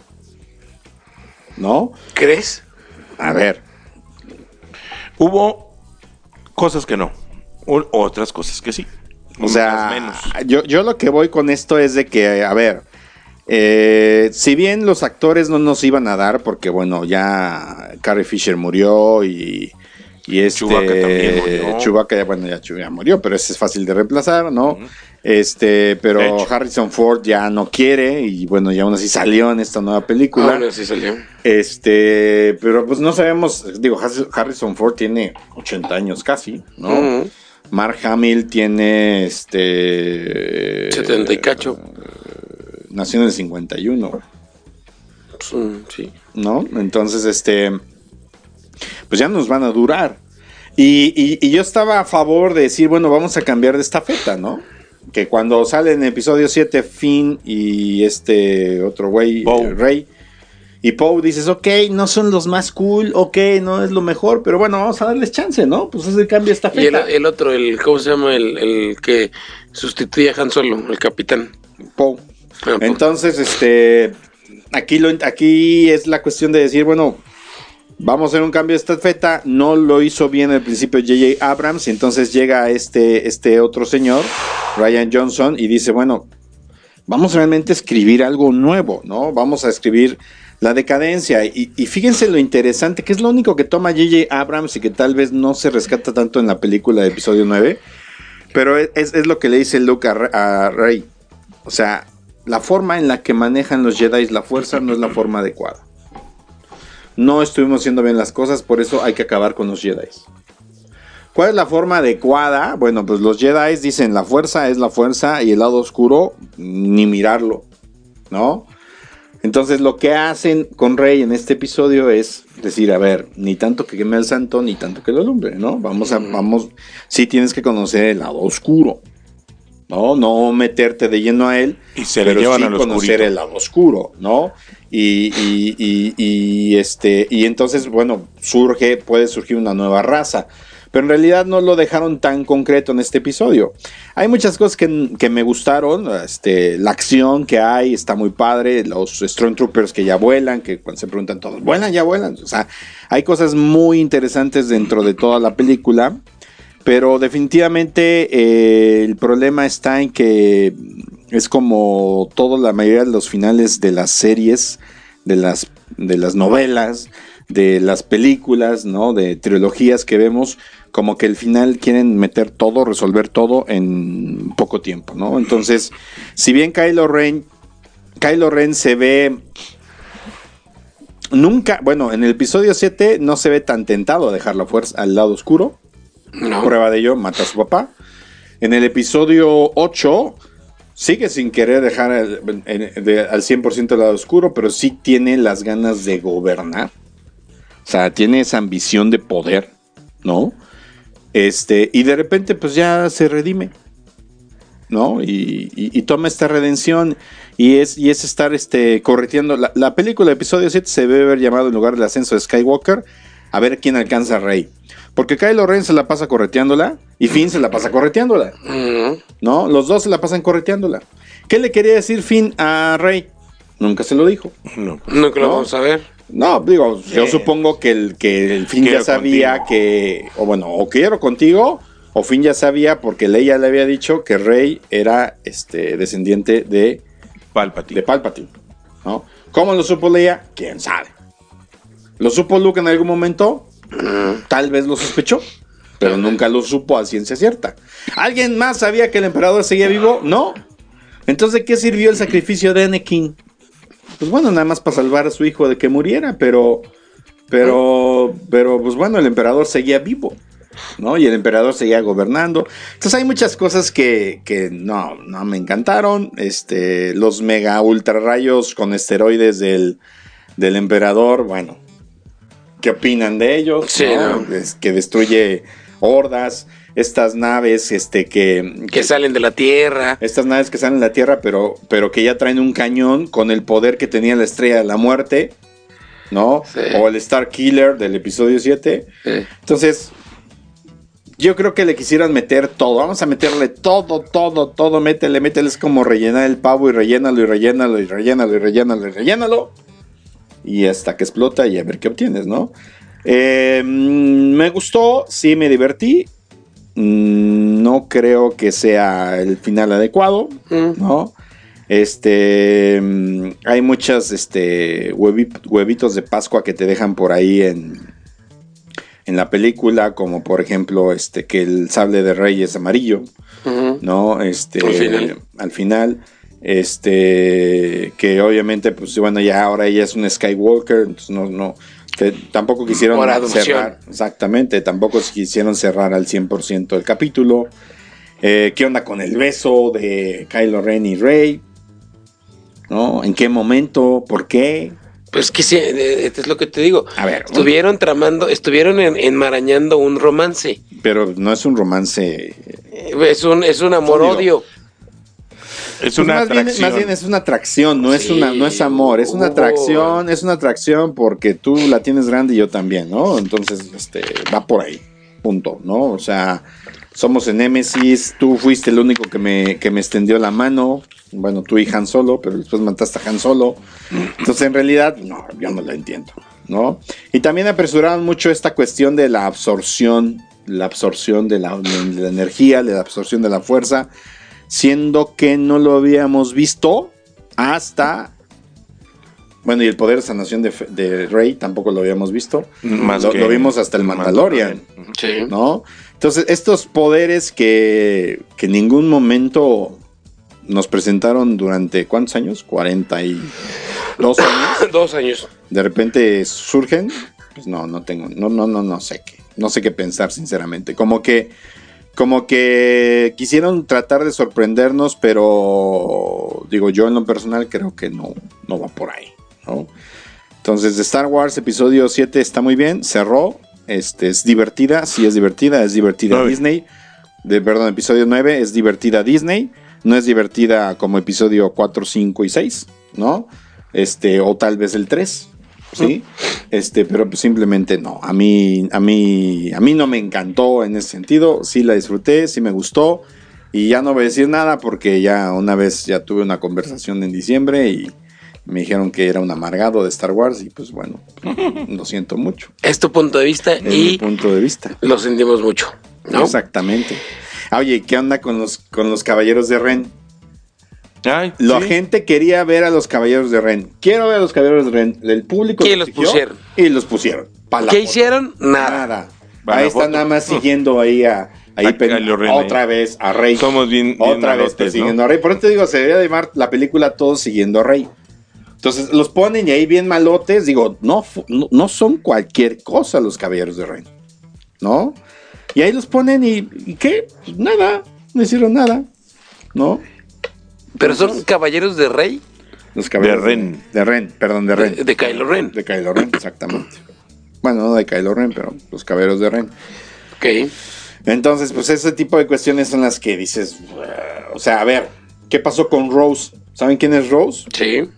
¿No? ¿Crees? A ver, Hubo cosas que no, otras cosas que sí. O sea, menos. yo, yo lo que voy con esto es de que, a ver, eh, si bien los actores no nos iban a dar, porque bueno, ya Carrie Fisher murió y, y este Chewbacca también murió. Chewbacca bueno, ya, ya murió, pero ese es fácil de reemplazar, ¿no? Este, pero. Harrison Ford ya no quiere y bueno, ya aún así salió en esta nueva película. Ahora sí salió. Este, pero pues no sabemos, digo, Harris- Harrison Ford tiene 80 años casi, ¿no? Mark Hamill tiene este 70 y cacho. nació en el 51, Pues, mm, sí. ¿no? Entonces, este pues ya nos van a durar. Y, y- y yo estaba a favor de decir, bueno, vamos a cambiar de estafeta, ¿no? Que cuando sale en episodio 7 Finn y este otro güey, eh, Rey, y Poe dices, ok, no son los más cool, ok, no es lo mejor, pero bueno, vamos a darles chance, ¿no? Pues ese cambio de Y el, otro, el, ¿cómo se llama? El, el que sustituye a Han Solo, el capitán. Poe. Ah, pues, Entonces, este, aquí, lo, aquí es la cuestión de decir, bueno, vamos a hacer un cambio de estafeta. No lo hizo bien al principio J.J. Abrams, y entonces llega este, este otro señor, Ryan Johnson, y dice, bueno, vamos realmente a escribir algo nuevo, ¿no? Vamos a escribir la decadencia. Y, fíjense lo interesante, que es lo único que toma J.J. Abrams y que tal vez no se rescata tanto en la película de episodio 9. Pero es, lo que le dice Luke a Rey. O sea, la forma en la que manejan los Jedi la fuerza no es la forma adecuada. No estuvimos haciendo bien las cosas, por eso hay que acabar con los Jedi. ¿Cuál es la forma adecuada? Bueno, pues los Jedi dicen la fuerza es la fuerza y el lado oscuro ni mirarlo, ¿no? Entonces lo que hacen con Rey en este episodio es decir, a ver, ni tanto que queme al santo, ni tanto que lo alumbre, ¿no? Vamos a, vamos, sí tienes que conocer el lado oscuro, ¿no? No meterte de lleno a él, Y se le pero llevan sí al conocer oscurito. el lado oscuro, ¿no? Y, y- y- y, este, y entonces, bueno, surge, puede surgir una nueva raza. Pero en realidad no lo dejaron tan concreto en este episodio. Hay muchas cosas que, que me gustaron. Este, la acción que hay está muy padre. Los Stormtroopers que ya vuelan, que cuando se preguntan todos, ¿vuelan? Ya vuelan. O sea, hay cosas muy interesantes dentro de toda la película. Pero definitivamente eh, el problema está en que es como toda la mayoría de los finales de las series, de las, de las novelas, de las películas, ¿no? De trilogías que vemos, como que el final quieren meter todo, resolver todo en poco tiempo, ¿no? Entonces, si bien Kylo Ren, Kylo Ren se ve nunca, bueno, en el episodio 7 no se ve tan tentado a dejar la fuerza al lado oscuro. No. Prueba de ello, mata a su papá. En el episodio 8 sigue sin querer dejar de- al 100% el lado oscuro, pero sí tiene las ganas de gobernar. O sea, tiene esa ambición de poder, ¿no? Este, y de repente pues ya se redime, ¿no? Y, y- y toma esta redención y es, y es estar este, correteando. La, la película, episodio 7, se debe haber llamado en lugar del ascenso de Skywalker, a ver quién alcanza a Rey. Porque Kylo Ren se la pasa correteándola y Finn se la pasa correteándola. ¿no? Los dos se la pasan correteándola. ¿Qué le quería decir Finn a Rey? Nunca se lo dijo. No. Nunca lo No. vamos a ver. No, digo, yo supongo que el, que el Finn ya sabía contigo. que, o bueno, o quiero contigo, o Finn ya sabía porque Leia le había dicho que Rey era este descendiente de, Palpatine. de Palpatine, ¿no? ¿Cómo lo supo Leia? ¿Quién sabe? ¿Lo supo Luke en algún momento? Tal vez lo sospechó, pero nunca lo supo a ciencia cierta. ¿Alguien más sabía que el emperador seguía vivo? No. Entonces, ¿de qué sirvió el sacrificio de Anakin? Pues bueno, nada más para salvar a su hijo de que muriera, pero, pero, pero, pues bueno, el emperador seguía vivo, ¿no? Y el emperador seguía gobernando. Entonces hay muchas cosas que, que no, no me encantaron. Este, los mega ultra rayos con esteroides del, del emperador, bueno, ¿qué opinan de ellos? Sí, no? no. Es que destruye hordas. Estas naves este que, Que salen de la Tierra. estas naves que salen de la Tierra, pero, pero que ya traen un cañón con el poder que tenía la estrella de la muerte, ¿no? Sí. O el Star Killer del episodio 7. Eh, Entonces, yo creo que le quisieran meter todo. Vamos a meterle todo, todo, todo. Métele, métele. Es como rellenar el pavo y rellénalo y rellénalo y rellénalo y rellénalo y rellénalo. Y hasta que explota y a ver qué obtienes, ¿no? Eh, mm, me gustó, sí me divertí. Mm, No creo que sea el final adecuado, mm. ¿no? Este, mm, hay muchas, este, huevi- huevitos de Pascua que te dejan por ahí en, en la película, como por ejemplo, este, que el sable de rey es amarillo. ¿no? Este, Al final. al final, este, que obviamente, pues bueno, ya ahora ella es un Skywalker, entonces no, no, que tampoco quisieron cerrar, exactamente, tampoco quisieron cerrar al 100% el capítulo. Eh, ¿Qué onda con el beso de Kylo Ren y Rey? ¿No? ¿En qué momento? ¿Por qué? Pues que sí, eh, es lo que te digo. A ver, Estuvieron tramando, estuvieron en- enmarañando un romance. pero no es un romance. Eh, Es un, es un amor-odio. Es Pues una más, bien, atracción. más bien es una atracción, no es una, no es amor, es una Oh. atracción, es una atracción porque tú la tienes grande y yo también, ¿no? Entonces, este, va por ahí, punto, ¿no? O sea, somos en Nemesis, tú fuiste el único que me, que me extendió la mano, bueno, tú y Han Solo, pero después mataste a Han Solo. Entonces, en realidad, no, yo no la entiendo, ¿no? Y también apresuraron mucho esta cuestión de la absorción, la absorción de la, de la energía, de la absorción de la fuerza, siendo que no lo habíamos visto hasta... Bueno, y el poder de sanación de, Fe- de Rey tampoco lo habíamos visto. Más lo, que lo vimos hasta el Mandalorian. Sí. ¿no? Entonces, estos poderes que, que en ningún momento nos presentaron durante ¿cuántos años? 42 años. Dos años. De repente surgen, pues no, no tengo, no, no, no, no sé qué, no sé qué pensar sinceramente. Como que, como que quisieron tratar de sorprendernos, pero digo yo en lo personal creo que no, no va por ahí, ¿no? Entonces, de Star Wars episodio 7 está muy bien, cerró, este, es divertida, sí es divertida, es divertida. Disney. De, perdón, episodio 9 es divertida Disney, no es divertida como episodio 4, 5 y 6, ¿no? Este, o tal vez el 3, ¿sí? Este, pero pues simplemente no. A mí, a mí, a mí no me encantó en ese sentido, sí la disfruté, sí me gustó. Y ya no voy a decir nada porque ya una vez ya tuve una conversación en diciembre y me dijeron que era un amargado de Star Wars y pues bueno, lo siento mucho. Es tu punto de vista Es mi y punto de vista. lo sentimos mucho. ¿no? Exactamente. Oye, ¿qué onda con los, con los caballeros de Ren? Ay, La sí. gente quería ver a los caballeros de Ren. Quiero ver a los caballeros de Ren. El público ¿Quién los exigió pusieron? Y los pusieron. ¿Qué foto. hicieron? Nada. Ahí están nada más siguiendo ahí a, ahí A pen- Ren otra ahí. vez a Rey. Somos bien, bien otra vez persiguiendo ¿no? a Rey. Por eso te digo, se debería llamar la película Todos siguiendo a Rey. Entonces los ponen y ahí bien malotes. Digo, no, no, no son cualquier cosa los caballeros de Rey. ¿No? Y ahí los ponen y, ¿y qué? Pues nada. No hicieron nada. ¿No? Pero son caballeros de rey Los caballeros Ren. De Ren, perdón, de Ren. de, de Kylo Ren. De Kylo Ren, exactamente. Bueno, no de Kylo Ren, pero los caballeros de Ren. Ok. Entonces, pues ese tipo de cuestiones son las que dices, o sea, a ver, ¿qué pasó con Rose? ¿Saben quién es Rose? Sí.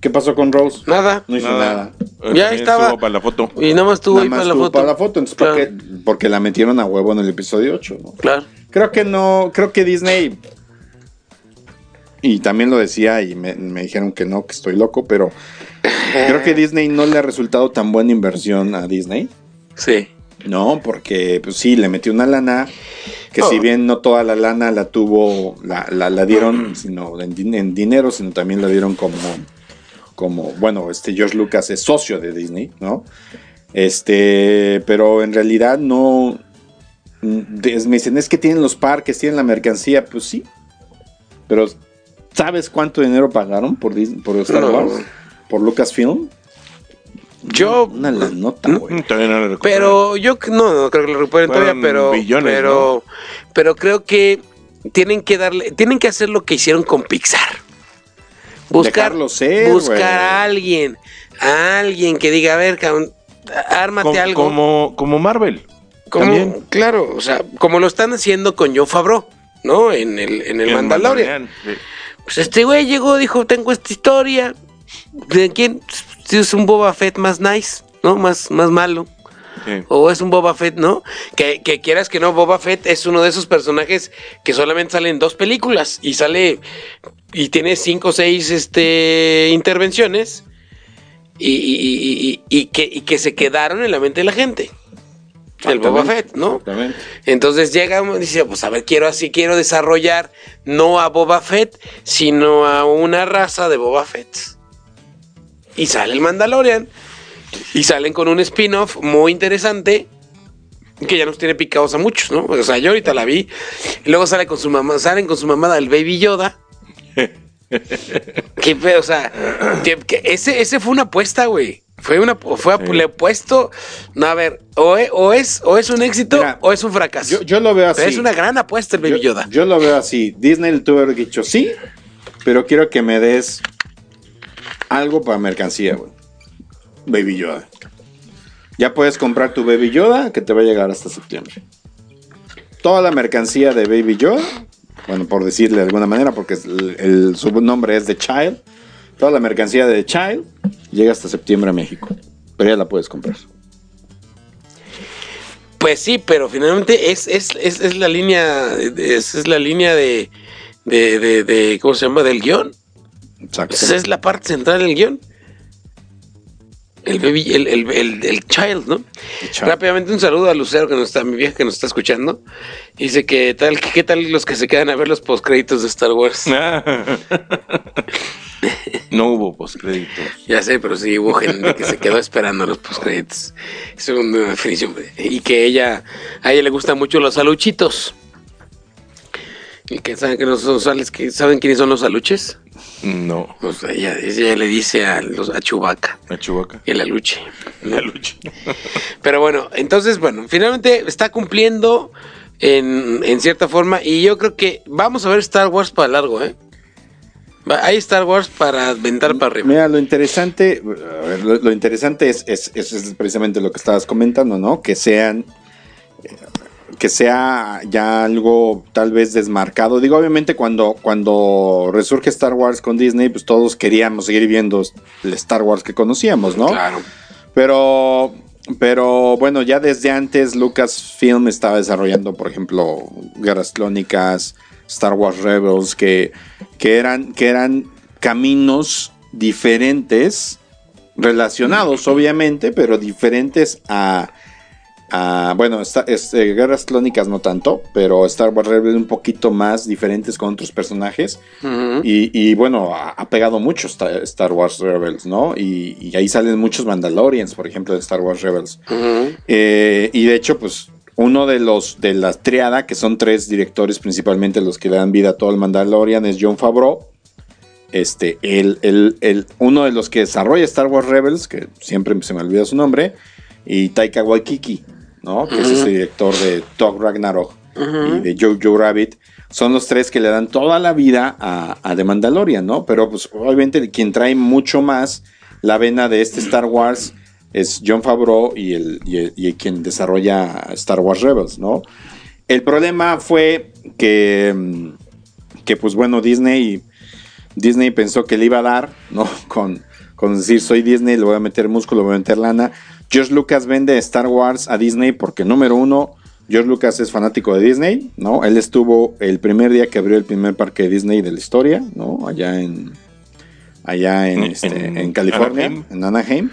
¿Qué pasó con Rose? Nada. No hizo nada. Eh, Ya estaba. estuvo para la foto. Y nada más estuvo Nada ahí más para la tuvo foto. para la foto, entonces ¿por qué? Porque la metieron a huevo en el episodio 8, ¿no? Claro. Creo que no, creo que Disney y también lo decía y me, me dijeron que no, que estoy loco, pero creo que Disney no le ha resultado tan buena inversión a Disney. Sí. No, porque pues sí, le metió una lana, que si Oh. bien no toda la lana la tuvo, la, la, la dieron sino en, en dinero, sino también la dieron como, como, bueno, este George Lucas es socio de Disney, ¿no? Este, pero en realidad no, mm, me dicen, es que tienen los parques, tienen la mercancía, pues sí, pero ¿sabes cuánto dinero pagaron por, Dis- por Star No. Wars? Por Lucasfilm? Yo. Una la nota, güey. Todavía no lo recupero. Pero yo no, no creo que lo recuperen todavía, pero. billones, pero, pero creo que tienen que darle. Tienen que hacer lo que hicieron con Pixar. Buscar, ser, buscar a alguien. A alguien que diga, a ver, cabrón, ármate como, algo. como, como Marvel. Como, También. Claro, o sea, como lo están haciendo con John Favreau, ¿no? En el, en el El Mandalorian. sí. Pues este güey llegó, dijo, tengo esta historia. ¿De quién? Si es un Boba Fett más nice, ¿no? Más, más malo. Sí. O es un Boba Fett, ¿no? Que, que quieras que no, Boba Fett es uno de esos personajes que solamente sale en dos películas y sale y tiene cinco o seis este, intervenciones y que, y que se quedaron en la mente de la gente. El Boba Fett, ¿no? Exactamente. Entonces llega y dice, pues a ver, quiero así, quiero desarrollar no a Boba Fett, sino a una raza de Boba Fett. Y sale el Mandalorian. Y salen con un spin-off muy interesante que ya nos tiene picados a muchos, ¿no? O sea, yo ahorita la vi. Y luego sale con su mamá, salen con su mamada el Baby Yoda. Qué pedo, o sea, que- que ese, ese fue una apuesta, güey. Fue una, fue, Sí. le he puesto, no, a ver, o es, o es, o es un éxito Mira, o es un fracaso. Yo, yo lo veo así. Pero es una gran apuesta el Baby yo, Yoda. yo lo veo así. Disney le haber dicho sí, pero quiero que me des algo para mercancía, güey. Baby Yoda. Ya puedes comprar tu Baby Yoda que te va a llegar hasta septiembre. Toda la mercancía de Baby Yoda, bueno, por decirle de alguna manera, porque el- su nombre es The Child. Toda la mercancía de The Child llega hasta septiembre a México. Pero ya la puedes comprar. Pues sí, pero finalmente es, es, es, es la línea, es, es la línea de, de, de, de- ¿cómo se llama? Del guion. Exacto. Esa es la parte central del guion. El baby, el, el, el, el child, ¿no? child. Rápidamente un saludo a Lucero, que nos está, mi vieja que nos está escuchando. Dice que tal, que qué tal los que se quedan a ver los postcréditos de Star Wars. no hubo postcréditos. Ya sé, pero sí hubo gente que se quedó esperando los postcréditos. Es una definición. Y que ella, a ella le gustan mucho los aluchitos. Y que saben que sales que saben quiénes son los aluches. No. Pues ella, ella le dice a los a Chewbacca La Chubaca. el aluche. La lucha. Pero bueno, entonces, bueno, finalmente está cumpliendo en, en cierta forma. Y yo creo que vamos a ver Star Wars para largo, ¿eh? Hay Star Wars para aventar para arriba. Mira, lo interesante, a ver, lo, lo interesante es, es- es- es precisamente lo que estabas comentando, ¿no? Que sean, eh, que sea ya algo tal vez desmarcado. Digo, obviamente cuando, cuando resurge Star Wars con Disney, pues todos queríamos seguir viendo el Star Wars que conocíamos, ¿no? Claro. Pero, pero bueno, ya desde antes Lucasfilm estaba desarrollando, por ejemplo, Guerras Clónicas, Star Wars Rebels, que, que, eran, que eran caminos diferentes, relacionados obviamente, pero diferentes a... a- bueno, esta- este, Guerras Clónicas no tanto, pero Star Wars Rebels un poquito más diferentes con otros personajes. Y, y, bueno, ha, ha pegado mucho Star, Star Wars Rebels, ¿no? Y, y ahí salen muchos Mandalorians, por ejemplo, de Star Wars Rebels. Eh, y de hecho, pues, uno de los de la triada, que son tres directores principalmente los que le dan vida a todo el Mandalorian, es John Favreau. Este, el, el- el- uno de los que desarrolla Star Wars Rebels, que siempre se me olvida su nombre, y Taika Waititi, ¿no? Que es ese director de Thor Ragnarok y de Jojo Rabbit. Son los tres que le dan toda la vida a, a The Mandalorian, ¿no? Pero pues obviamente quien trae mucho más la vena de este Star Wars es John Favreau y, el, y, el- y quien desarrolla Star Wars Rebels, ¿no? El problema fue que, mm, que pues bueno, Disney, Disney pensó que le iba a dar, ¿no? Con, con decir soy Disney, le voy a meter músculo, le voy a meter lana. George Lucas vende Star Wars a Disney porque número uno, George Lucas es fanático de Disney, ¿no? Él estuvo el primer día que abrió el primer parque de Disney de la historia, ¿no? Allá en, allá en, este, en en California, Anaheim. en Anaheim.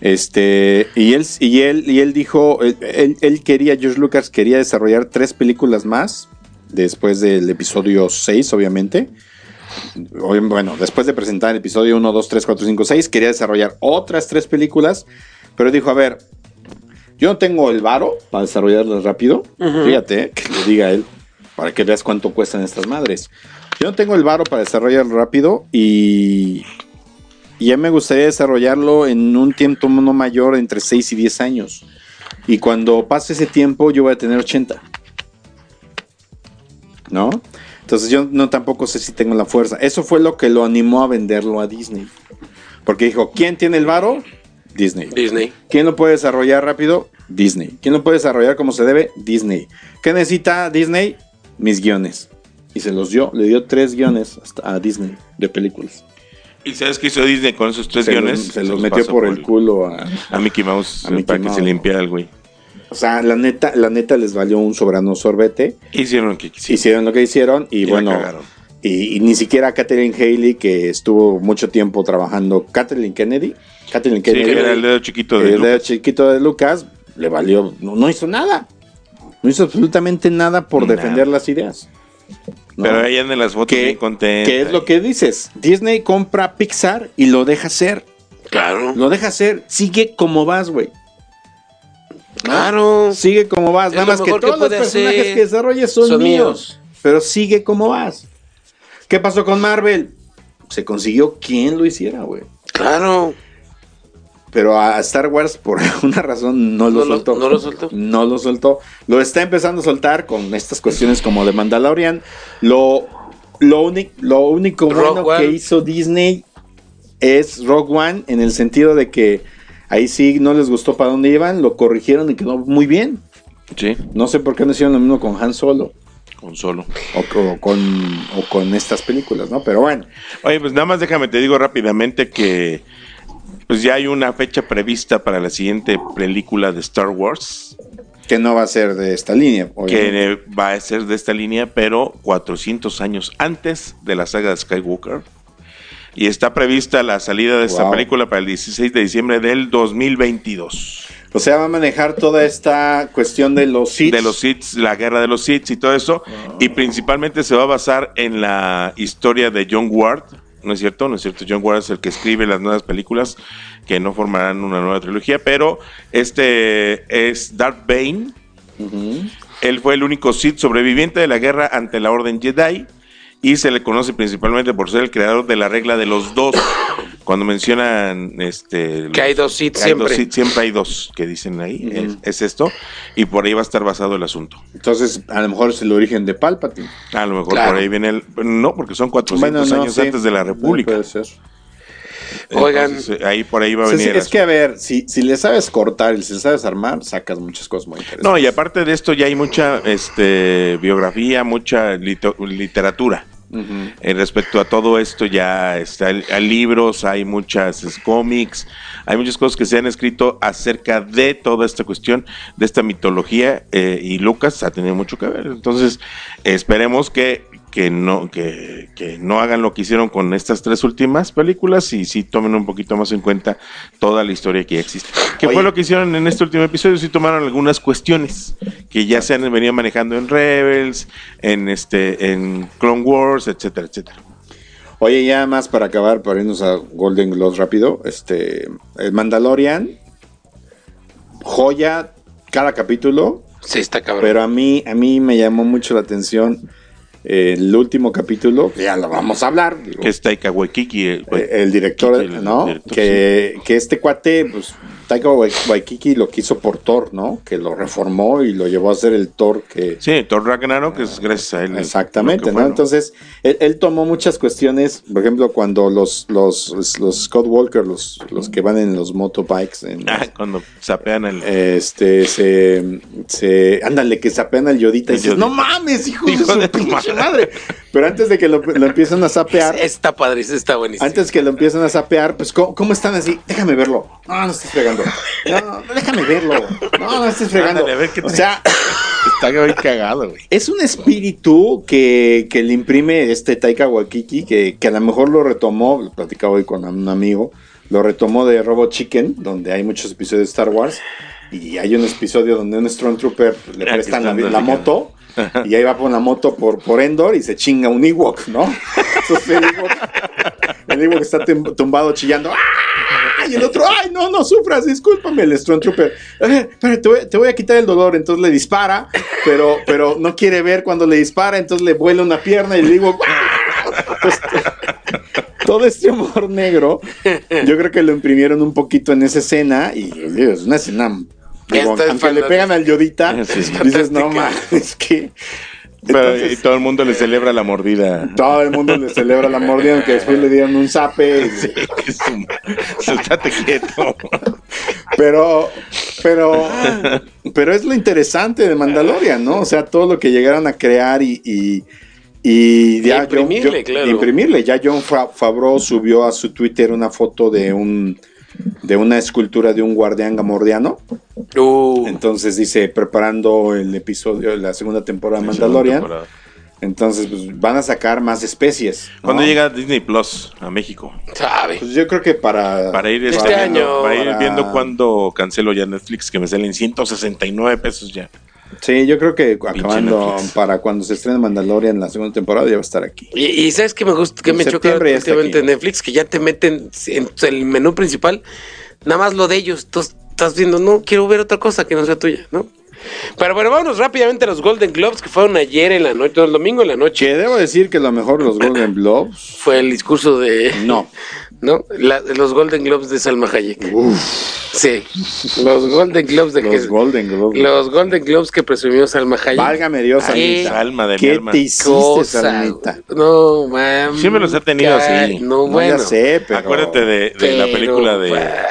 Este, y él, y él, y él dijo, él, él- quería, George Lucas quería desarrollar tres películas más, después del episodio 6, obviamente. Obvi- Bueno, después de presentar el episodio 1, 2, 3, 4, 5, 6, quería desarrollar otras tres películas, pero dijo, a ver, yo no tengo el varo para desarrollarlas rápido. Fíjate, eh, que le diga él, para que veas cuánto cuestan estas madres. Yo no tengo el varo para desarrollarlo rápido y, y ya me gustaría desarrollarlo en un tiempo no mayor entre 6 y 10 años. Y cuando pase ese tiempo yo voy a tener 80. ¿No? Entonces yo no tampoco sé si tengo la fuerza. Eso fue lo que lo animó a venderlo a Disney. Porque dijo, ¿quién tiene el varo? Disney. Disney. ¿Quién lo puede desarrollar rápido? Disney. ¿Quién lo puede desarrollar como se debe? Disney. ¿Qué necesita Disney? Mis guiones. Y se los dio, le dio tres guiones hasta a Disney de películas. ¿Y sabes qué hizo Disney con esos tres Se guiones? los, se los metió por el culo a, A Mickey Mouse A Mickey para que se limpiara el güey. O sea, la neta, la neta les valió un soberano sorbete. Hicieron lo que quisieron. Hicieron lo que hicieron y, bueno. Y, y ni siquiera Catherine Haley, que estuvo mucho tiempo trabajando. Catherine Kennedy. Sí, Kennedy. que era el dedo chiquito de el dedo Lucas. chiquito de Lucas. Le valió. No, no hizo nada. No hizo absolutamente nada por Nada. defender las ideas. ¿no? Pero ahí andan las fotos ¿Qué- bien contentas. ¿Qué es lo que dices? Disney compra Pixar y lo deja hacer. Claro. Lo deja hacer. Sigue como vas, güey. Claro. Sigue como vas. Es Nada más que que todos los personajes que desarrolles son, Son míos, míos. Pero sigue como vas. ¿Qué pasó con Marvel? Se consiguió quien lo hiciera, güey. Claro. Pero a Star Wars, por alguna razón, no lo No lo- soltó. no lo soltó. No lo soltó. Lo está empezando a soltar con estas cuestiones como de Mandalorian. Lo, lo, lo único Rogue bueno One. que hizo Disney es Rogue One en el sentido de que ahí sí no les gustó para dónde iban, lo corrigieron y quedó muy bien. Sí, No sé por qué no hicieron lo mismo con Han Solo con solo. o, o con, o con estas películas, ¿no? Pero bueno, Oye, pues nada más déjame te digo rápidamente que pues ya hay una fecha prevista para la siguiente película de Star Wars que no va a ser de esta línea. obviamente. que va a ser de esta línea, pero 400 años antes de la saga de Skywalker. Y está prevista la salida de esta película para el 16 de diciembre del 2022. O sea, va a manejar toda esta cuestión de los Sith. De los Sith, la guerra de los Sith y todo eso. Y principalmente se va a basar en la historia de John Ward. ¿No es cierto? ¿No es cierto? John Ward es el que escribe las nuevas películas que no formarán una nueva trilogía. Pero este es Darth Bane. Él fue el único Sith sobreviviente de la guerra ante la Orden Jedi y se le conoce principalmente por ser el creador de la regla de los dos. Cuando mencionan este Que hay dos siempre. Siempre hay dos que dicen ahí, es, es esto, y por ahí va a estar basado el asunto. Entonces, a lo mejor es el origen de Palpatine. A lo mejor Claro. por ahí viene el... No, porque son 400 no, años sí. antes de la República. Puede ser. Oigan. Entonces, eh, ahí por ahí va a venir es que, a ver, si, si le sabes cortar y si le sabes armar, sacas muchas cosas muy interesantes. No, y aparte de esto ya hay mucha este, biografía, mucha En respecto a todo esto ya está, hay libros, hay muchas cómics, hay muchas cosas que se han escrito acerca de toda esta cuestión, de esta mitología, eh, y Lucas ha tenido mucho que ver. Entonces, esperemos que, que, no, que, que no hagan lo que hicieron con estas tres últimas películas y sí tomen un poquito más en cuenta toda la historia que ya existe. ¿Qué Oye. fue lo que hicieron en este último episodio? Sí tomaron algunas cuestiones que ya se han venido manejando en Rebels, en este, en Clone Wars, etcétera, etcétera. Oye, ya más para acabar, para irnos a Golden Gloves rápido. Este, el Mandalorian, joya cada capítulo, Sí, está cabrón. pero a mí, a mí me llamó mucho la atención el último capítulo, que ya lo vamos a hablar. digo, Que es Taika Waititi, eh, eh, el director, el ¿no? director, que, que este cuate, pues, Taika Wai- Waikiki lo quiso por Thor, ¿no? Que lo reformó y lo llevó a ser el Thor que... Sí, Thor Ragnarok, que es gracias a él. Exactamente, ¿no? Entonces, él, él tomó muchas cuestiones, por ejemplo, cuando los, los, los Scott Walker, los, los que van en los motobikes, en, Ah, cuando sapean el... este, se, se, ándale, que sapean al Yodita y dices, Yodita. no mames, hijo, Hijo de su de tu pinche madre". madre. Pero antes de que lo, lo empiecen a sapear, Está padre, está buenísimo. antes que lo empiecen a sapear, pues, ¿cómo, cómo están así? Déjame verlo. No, no estés fregando. No, déjame verlo. No, no estés fregando. Ándale, a ver qué o sea, Está muy cagado, güey. es un espíritu que, que le imprime este Taika Waikiki, que, que a lo mejor lo retomó, lo platicaba hoy con un amigo, lo retomó de Robot Chicken, donde hay muchos episodios de Star Wars, y hay un episodio donde un Stormtrooper le Ah, prestan la, la moto, y ahí va por la moto por, por Endor y se chinga un Ewok, ¿no? Entonces el Ewok, el Ewok está tum- tumbado chillando, ¡ah! Y el otro, ¡ay, no, no sufras, discúlpame! El Stormtrooper, "Eh, espera, te voy, te voy a quitar el dolor. Entonces le dispara, pero, pero no quiere ver cuando le dispara, entonces le vuela una pierna y le digo, Entonces, todo este humor negro, yo creo que lo imprimieron un poquito en esa escena y es una escena. digo, es le pegan al Yodita, dices, no mames, es que Pero, y todo el mundo le celebra la mordida. Todo el mundo le celebra la mordida, aunque después le dieron un zape. Sí, es un- Estate quieto. Pero, pero, pero es lo interesante de Mandalorian, ¿no? O sea, todo lo que llegaron a crear y, y, y ya imprimirle, claro. imprimirle. Ya John Fa- Favreau subió a su Twitter una foto de un de una escultura de un guardián gamordiano. Uh, Entonces dice, preparando el episodio, la segunda temporada de Mandalorian. Entonces, pues van a sacar más especies. ¿no? ¿Cuándo llega Disney Plus a México? sabe. Pues yo creo que para. Para ir, Este este, viendo, año. para ir Para- viendo cuándo cancelo ya Netflix, que me salen 169 pesos ya. Sí, yo creo que acabando para cuando se estrene Mandalorian la segunda temporada ya va a estar aquí. Y, y sabes que me gusta, que En me choca últimamente en Netflix, que ya te meten en el menú principal, nada más lo de ellos. Tú estás viendo, no, quiero ver otra cosa que no sea tuya, ¿no? Pero bueno, vámonos rápidamente a los Golden Globes que fueron ayer en la noche, no, el domingo en la noche. Que debo decir que lo mejor de los Golden Globes. Fue el discurso de. No. ¿No? La- los Golden Globes de Salma Hayek. Sí. Los Golden Globes de Los que- Golden Globes. Los Golden Globes que presumió Salma Hayek. Válgame Dios, Ay, Salmita. Alma de mi ¿Qué alma. te hiciste, cosa. Salmita? No, mami. Siempre los he tenido así. No, No, bueno. ya sé, pero. Acuérdate de, de la Pero, película de, bah,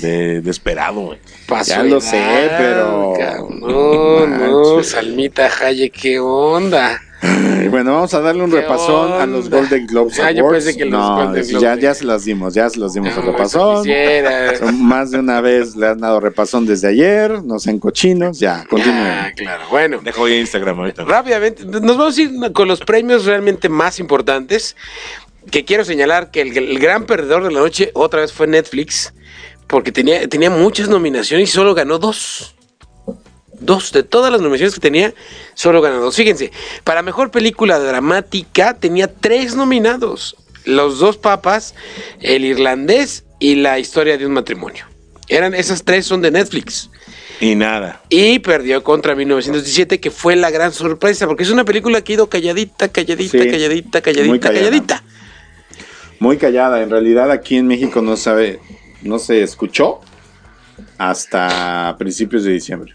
de Desperado, güey. Ya lo sé, pero-. No, no. Salmita Hayek, ¿qué onda? Y Bueno, vamos a darle un ¿Qué repasón a los? Golden Globes Ah, yo Awards. pensé que los no, Golden sí, Globes ya, ya se las dimos, ya se los dimos el No, repasón. quisiera. Son más de una vez le han dado repasón desde ayer, no sean cochinos, ya, continúen. Ah, claro. Bueno. Dejo ya Instagram ahorita. Rápidamente, nos vamos a ir con los premios realmente más importantes. Que quiero señalar que el, el gran perdedor de la noche otra vez fue Netflix, porque tenía, tenía muchas nominaciones y solo ganó dos. Dos, de todas las nominaciones que tenía, solo ganó dos. Fíjense, para mejor película dramática tenía tres nominados: Los dos papas, El irlandés y La historia de un matrimonio. Eran, esas tres son de Netflix. Y nada. Y perdió contra 1917, que fue la gran sorpresa, porque es una película que ha ido calladita, calladita, Sí, calladita, calladita, callada. calladita. Muy callada, en realidad aquí en México no sabe, no se escuchó hasta principios de diciembre.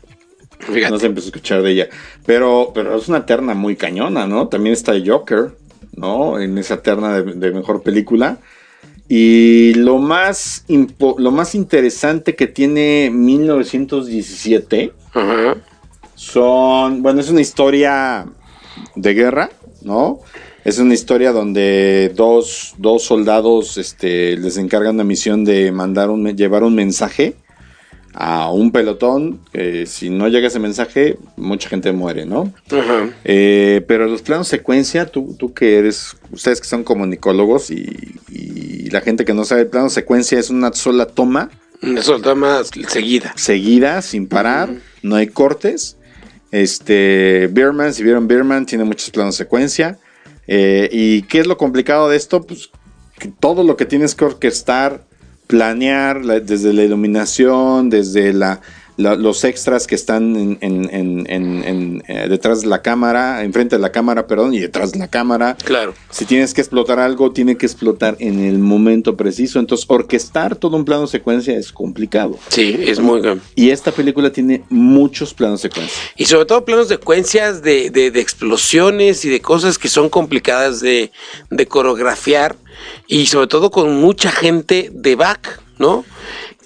Fíjate. No se empezó a escuchar de ella. Pero, pero es una terna muy cañona, ¿no? También está Joker, ¿no? En esa terna de, de mejor película. Y lo más, lo más interesante que tiene 1917 Ajá. son, bueno, es una historia de guerra, ¿no? Es una historia donde dos, dos soldados este, les encargan una misión de mandar un, llevar un mensaje a un pelotón. si no llega ese mensaje, mucha gente muere, ¿no? Ajá. Eh, pero los planos secuencia, tú, tú que eres, ustedes que son comunicólogos y, y la gente que no sabe, el plano secuencia es una sola toma Una sola más seguida. seguida, sin parar, no hay cortes. Este, Beerman, si vieron Beerman, tiene muchos planos secuencia. Eh, ¿Y qué es lo complicado de esto? Pues que todo lo que tienes que orquestar, planear, la- desde la iluminación, desde la, la- los extras que están en, en- en- eh, detrás de la cámara, enfrente de la cámara, perdón, y detrás de la cámara. Claro. Si tienes que explotar algo, tiene que explotar en el momento preciso. Entonces, orquestar todo un plano secuencia es complicado. Sí, es muy. Y esta película tiene muchos planos secuencia. Y sobre todo planos secuencias de, de, de explosiones y de cosas que son complicadas de, de coreografiar. Y sobre todo con mucha gente de back, ¿no?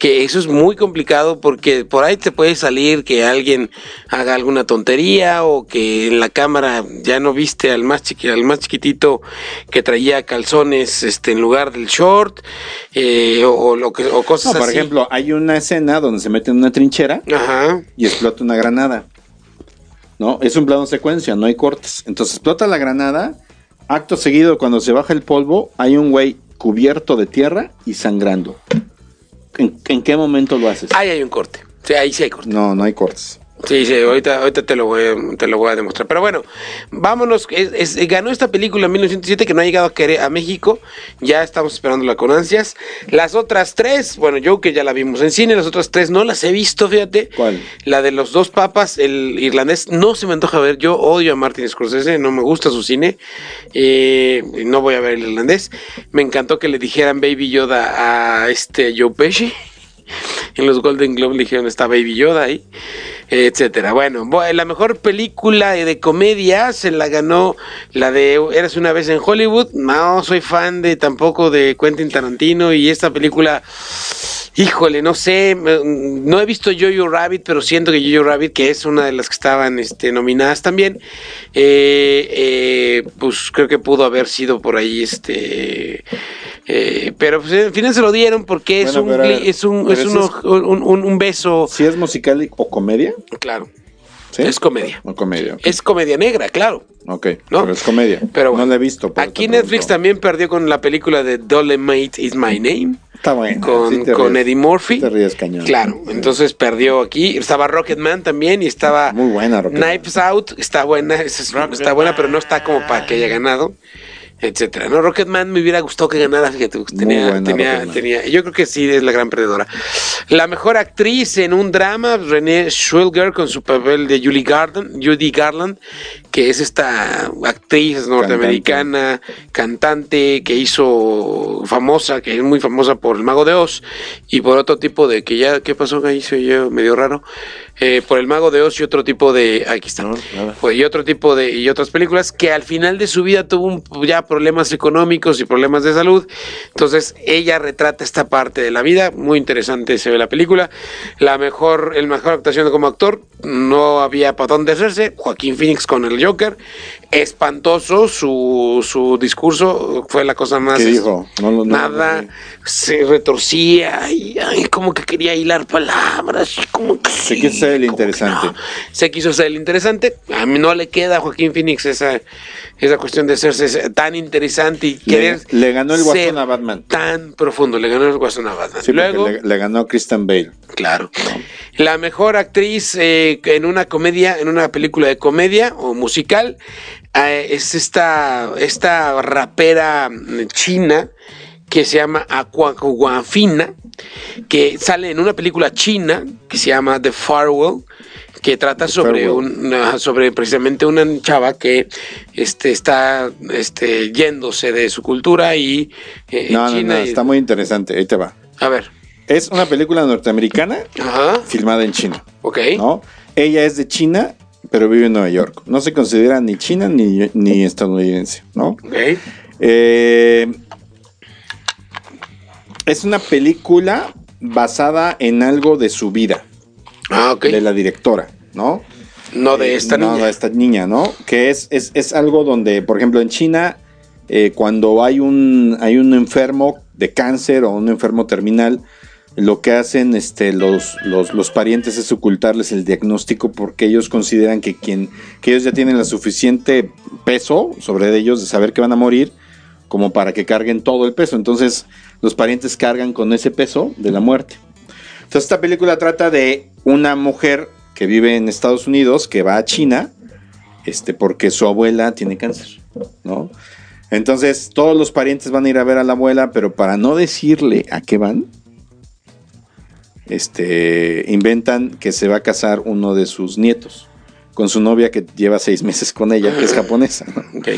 Que eso es muy complicado porque por ahí te puede salir que alguien haga alguna tontería o que en la cámara ya no viste al más, chiqui- al más chiquitito que traía calzones este, en lugar del short eh, o, o lo que, o cosas No, por así. ejemplo, hay una escena donde se mete en una trinchera Ajá. y explota una granada. ¿No? Es un plano secuencia, no hay cortes. Entonces explota la granada. Acto seguido, cuando se baja el polvo, hay un güey cubierto de tierra y sangrando. ¿En, en qué momento lo haces? Ahí hay un corte. Sí, ahí sí hay corte. No, no hay cortes. Sí, sí, ahorita, ahorita te, lo voy, a- te lo voy a demostrar. Pero bueno, vámonos. Es- es- ganó esta película en 1907 que no ha llegado a, querer, a México. Ya estamos esperándola con ansias. Las otras tres, bueno, yo que ya la vimos en cine, las otras tres no las he visto, fíjate. ¿Cuál? La de los dos papas, el irlandés, no se me antoja ver. Yo odio a Martin Scorsese, no me gusta su cine. Eh, no voy a ver el irlandés. Me encantó que le dijeran Baby Yoda a este Joe Pesci. En los Golden Globe le dijeron está Baby Yoda ahí. etcétera. Bueno, bu- la mejor película de comedia se la ganó la de Eras una vez en Hollywood. No soy fan de tampoco de Quentin Tarantino y esta película, híjole, no sé, no he visto Jojo Rabbit, pero siento que Jojo Rabbit, que es una de las que estaban este, nominadas también, eh, eh, pues creo que pudo haber sido por ahí este... eh, pero pues, al final se lo dieron porque es Bueno, un, es un, es un, un- un beso, ¿Si es musical o comedia? claro. ¿Sí? Es comedia. O comedia. ok. Es comedia negra, claro. Ok, ¿no? pero es comedia. Pero bueno, no la he visto. Aquí Netflix también perdió con la película de Dolemite is My Name. Está buena. Con, sí con. Eddie Murphy. Te ríes cañón. Claro, entonces perdió aquí. Estaba Rocketman también y estaba Muy buena, Rocketman. Knives Out. Está buena, es- está buena, pero no está como para que haya ganado. Etcétera. No, Rocketman me hubiera gustado que ganara, fíjate, tenía, tenía, tenía, yo creo que sí es la gran perdedora. La mejor actriz en un drama, Renée Zellweger con su papel de Julie Garland, Judy Garland, que es esta actriz norteamericana, cantante, que hizo famosa, que es muy famosa por El Mago de Oz y por otro tipo de que ya, ¿qué pasó ahí? Se oyó medio raro. Eh, por El Mago de Oz y otro tipo de, aquí está, pues, y otro tipo de, y otras películas que al final de su vida tuvo un- ya problemas económicos y problemas de salud. Entonces ella retrata esta parte de la vida, muy interesante se ve la película. La mejor, el mejor actuación como actor, no había para dónde hacerse. Joaquín Phoenix con el Joker, espantoso su, su discurso, fue la cosa más ¿Qué dijo? No lo- no- nada, no- se retorcía y ay, como que quería hilar palabras y como que Se quiso ser el interesante. Se quiso ser el interesante. A mí no le queda a Joaquín Phoenix esa, esa cuestión de ser tan interesante y querer le ganó el guasón a Batman. tan profundo. Le ganó el guasón a Batman. Sí, Luego, le, le ganó a Christian Bale. Claro. La mejor actriz eh, en una comedia, en una película de comedia o musical, eh, es esta, esta rapera mm, china que se llama Aquaguafina, que sale en una película china que se llama The Farewell que trata sobre un sobre precisamente una chava que este está este yéndose de su cultura y eh, No, no, China no, y- está muy interesante. Ahí te va. a ver Es una película norteamericana ajá filmada en China, ok ¿no? Ella es de China, pero vive en Nueva York. No se considera ni china ni, ni estadounidense, ¿no? ok Eh, es una película basada en algo de su vida, Ah, de la directora, ¿no? No de Eh, esta no, niña. de esta niña, ¿no? Que es, es, es algo donde, por ejemplo, en China, eh, cuando hay un, hay un enfermo de cáncer o un enfermo terminal, lo que hacen este, los, los, los parientes es ocultarles el diagnóstico porque ellos consideran que, quien, que ellos ya tienen la suficiente peso sobre ellos de saber que van a morir como para que carguen todo el peso. Entonces los parientes cargan con ese peso de la muerte. Entonces esta película trata de una mujer que vive en Estados Unidos, que va a China, este, porque su abuela tiene cáncer, ¿no? Entonces todos los parientes van a ir a ver a la abuela, pero para no decirle a qué van, este, inventan que se va a casar uno de sus nietos con su novia que lleva seis meses con ella, que es japonesa. ¿no? Ok.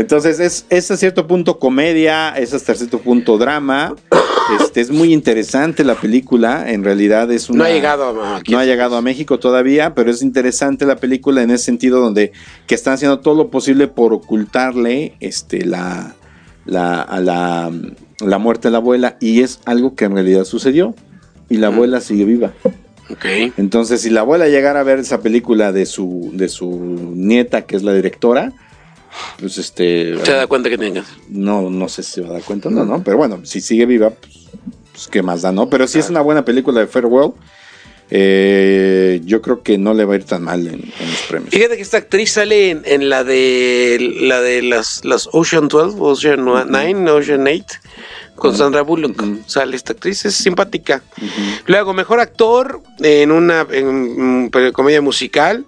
Entonces es, es a cierto punto comedia, es hasta cierto punto drama. Este, es muy interesante la película, en realidad es una... No ha llegado a-. No ha llegado a México todavía, pero es interesante la película en ese sentido donde que están haciendo todo lo posible por ocultarle este, la, la, a la, la muerte de la abuela y es algo que en realidad sucedió y la abuela sigue viva. Ok. Entonces, si la abuela llegara a ver esa película de su, de su nieta, que es la directora, pues este... Se da cuenta que tengas. No, no sé si se va a dar cuenta o no, ¿no? Pero bueno, si sigue viva, pues, pues, qué más da, ¿no? Pero si es una buena película de Farewell, eh, yo creo que no le va a ir tan mal en, en los premios. Fíjate que esta actriz sale en, en la de la de las, las Ocean 12, Ocean 9, Ocean 8, con Sandra Bullock. Sale esta actriz, es simpática. Luego, mejor actor en una en, comedia musical.